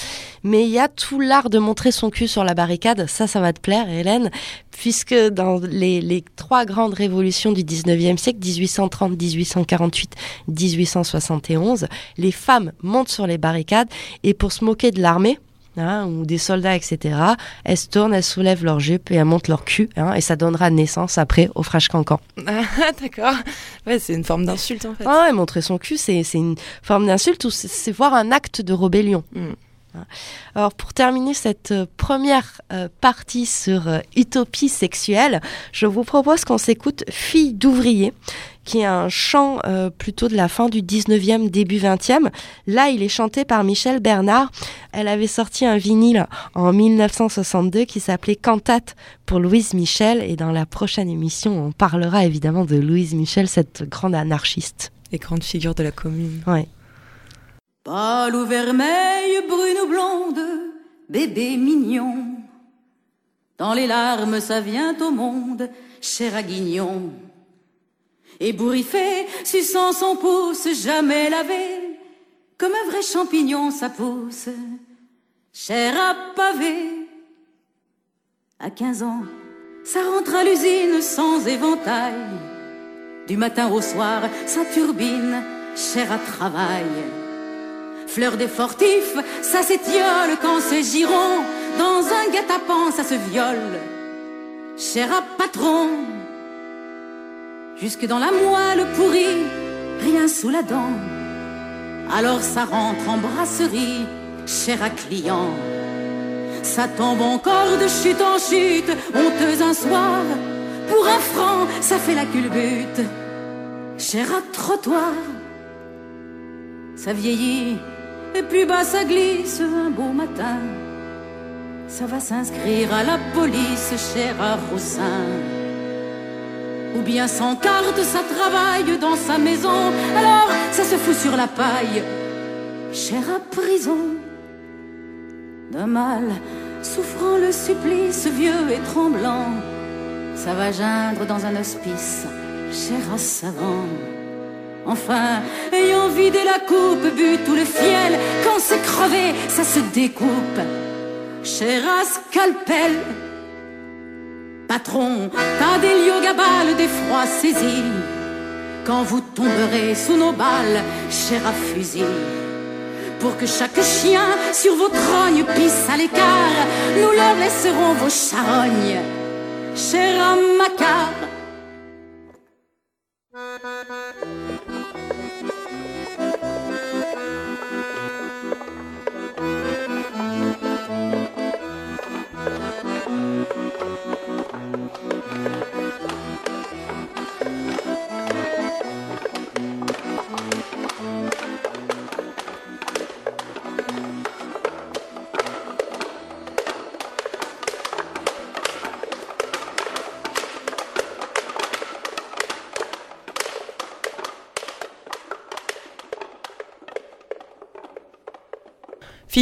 Mais il y a tout l'art de montrer son cul sur la barricade. Ça, ça va te plaire, Hélène, puisque dans les, les trois grandes révolutions du 19e siècle, 1830, 1848, 1871, les femmes montent sur les barricades et pour se moquer de l'armée, hein, ou des soldats, etc., elles se tournent, elles soulèvent leur jupe et elles montent leur cul, hein, et ça donnera naissance après au frage cancan. Ah (laughs) d'accord, ouais c'est une forme d'insulte en fait. Ah ouais, montrer son cul, c'est c'est une forme d'insulte ou c'est- voir un acte de rébellion. Mm. Hein. Alors pour terminer cette euh, première euh, partie sur euh, utopie sexuelle, je vous propose qu'on s'écoute Fille d'ouvrier, qui est un chant euh, plutôt de la fin du 19e, début 20e. Là, il est chanté par Michel Bernard. Elle avait sorti un vinyle en 1962 qui s'appelait Cantate pour Louise Michel. Et dans la prochaine émission, on parlera évidemment de Louise Michel, cette grande anarchiste. Les grandes figures de la commune. Ouais. Pâle ou vermeille, brune ou blonde, bébé mignon. Dans les larmes, ça vient au monde, cher à guignon. Ébouriffé, suçant son pouce, jamais lavé, comme un vrai champignon, ça pousse, cher à pavé. À 15 ans, ça rentre à l'usine sans éventail. Du matin au soir, ça turbine, cher à travail. Fleur des fortifs, ça s'étiole quand c'est giron. Dans un guet-apens, ça se viole. Cher à patron, jusque dans la moelle pourrie, rien sous la dent. Alors ça rentre en brasserie, cher à client. Ça tombe encore de chute en chute, honteuse un soir. Pour un franc, ça fait la culbute, cher à trottoir. Ça vieillit, et plus bas ça glisse un beau matin. Ça va s'inscrire à la police, cher à Roussin. Ou bien sans carte, ça travaille dans sa maison. Alors ça se fout sur la paille, cher à prison. D'un mal, souffrant le supplice, vieux et tremblant. Ça va geindre dans un hospice, cher à savant. Enfin, ayant vidé la coupe, bu tout le fiel, quand c'est crevé, ça se découpe. Cher à scalpel, patron, des liogabales, des froids. Quand vous tomberez sous nos balles, cher à fusil. Pour que chaque chien sur vos trognes pisse à l'écart, nous leur laisserons vos charognes, cher à Macar.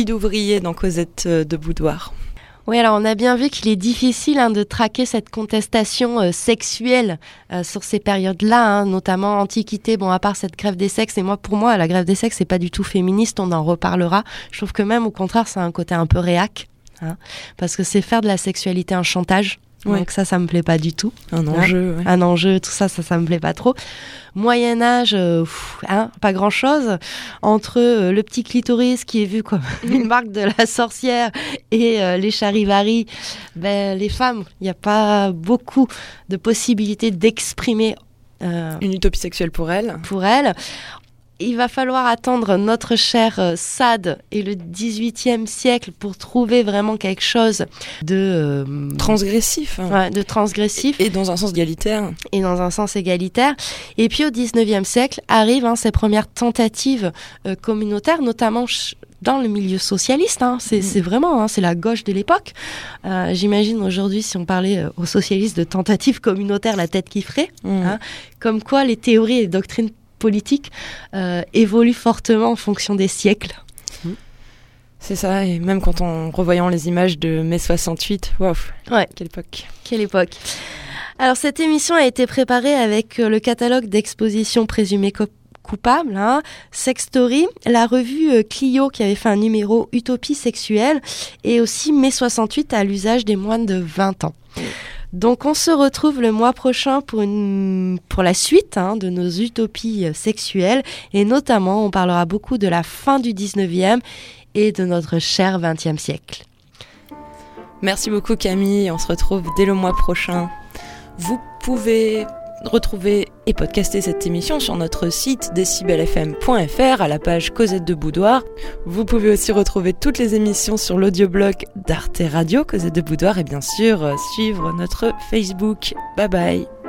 Fille d'ouvrier dans Cosette euh, de Boudoir. Oui, alors on a bien vu qu'il est difficile hein, de traquer cette contestation euh, sexuelle euh, sur ces périodes-là, hein, notamment Antiquité, bon, à part cette grève des sexes, et moi, pour moi, la grève des sexes, c'est pas du tout féministe, on en reparlera. Je trouve que même, au contraire, ça a un côté un peu réac, hein, parce que c'est faire de la sexualité un chantage. Ouais. Donc ça, ça me plaît pas du tout. Un Hein enjeu. ouais. Un enjeu, tout ça, ça, ça me plaît pas trop. Moyen Âge, euh, pff, hein, pas grand chose. Entre euh, le petit clitoris qui est vu comme (laughs) une (laughs) marque de la sorcière et euh, les charivaris, ben, les femmes, il n'y a pas beaucoup de possibilités d'exprimer euh, Une utopie sexuelle pour elle. pour elles. Il va falloir attendre notre cher euh, Sade et le 18e siècle pour trouver vraiment quelque chose de, euh, Transgressif. hein. ouais, de transgressif Et dans un sens égalitaire. et dans un sens égalitaire. Et puis au 19e siècle arrivent hein, ces premières tentatives euh, communautaires, notamment dans le milieu socialiste. hein. C'est c'est vraiment, hein, c'est la gauche de l'époque. Euh, J'imagine aujourd'hui, si on parlait euh, aux socialistes de tentatives communautaires, la tête qui ferait. Mm. Hein. Comme quoi les théories et les doctrines politiques euh, évoluent fortement en fonction des siècles. C'est ça, et même quand on revoyant les images de mai 68, waouh, Ouais. quelle époque. Quelle époque Alors cette émission a été préparée avec euh, le catalogue d'expositions présumées co- coupables, hein, Sex Story, la revue euh, Clio qui avait fait un numéro Utopie sexuelle et aussi Mai 68 à l'usage des moins de 20 ans. Donc on se retrouve le mois prochain pour, pour la suite hein, de nos utopies euh, sexuelles et notamment on parlera beaucoup de la fin du 19e et de notre cher 20e siècle. Merci beaucoup Camille, on se retrouve dès le mois prochain. Vous pouvez retrouver et podcaster cette émission sur notre site décibelfm.fr à la page Cosette de Boudoir. Vous pouvez aussi retrouver toutes les émissions sur l'audioblog d'Arte Radio Cosette de Boudoir et bien sûr euh, suivre notre Facebook. Bye bye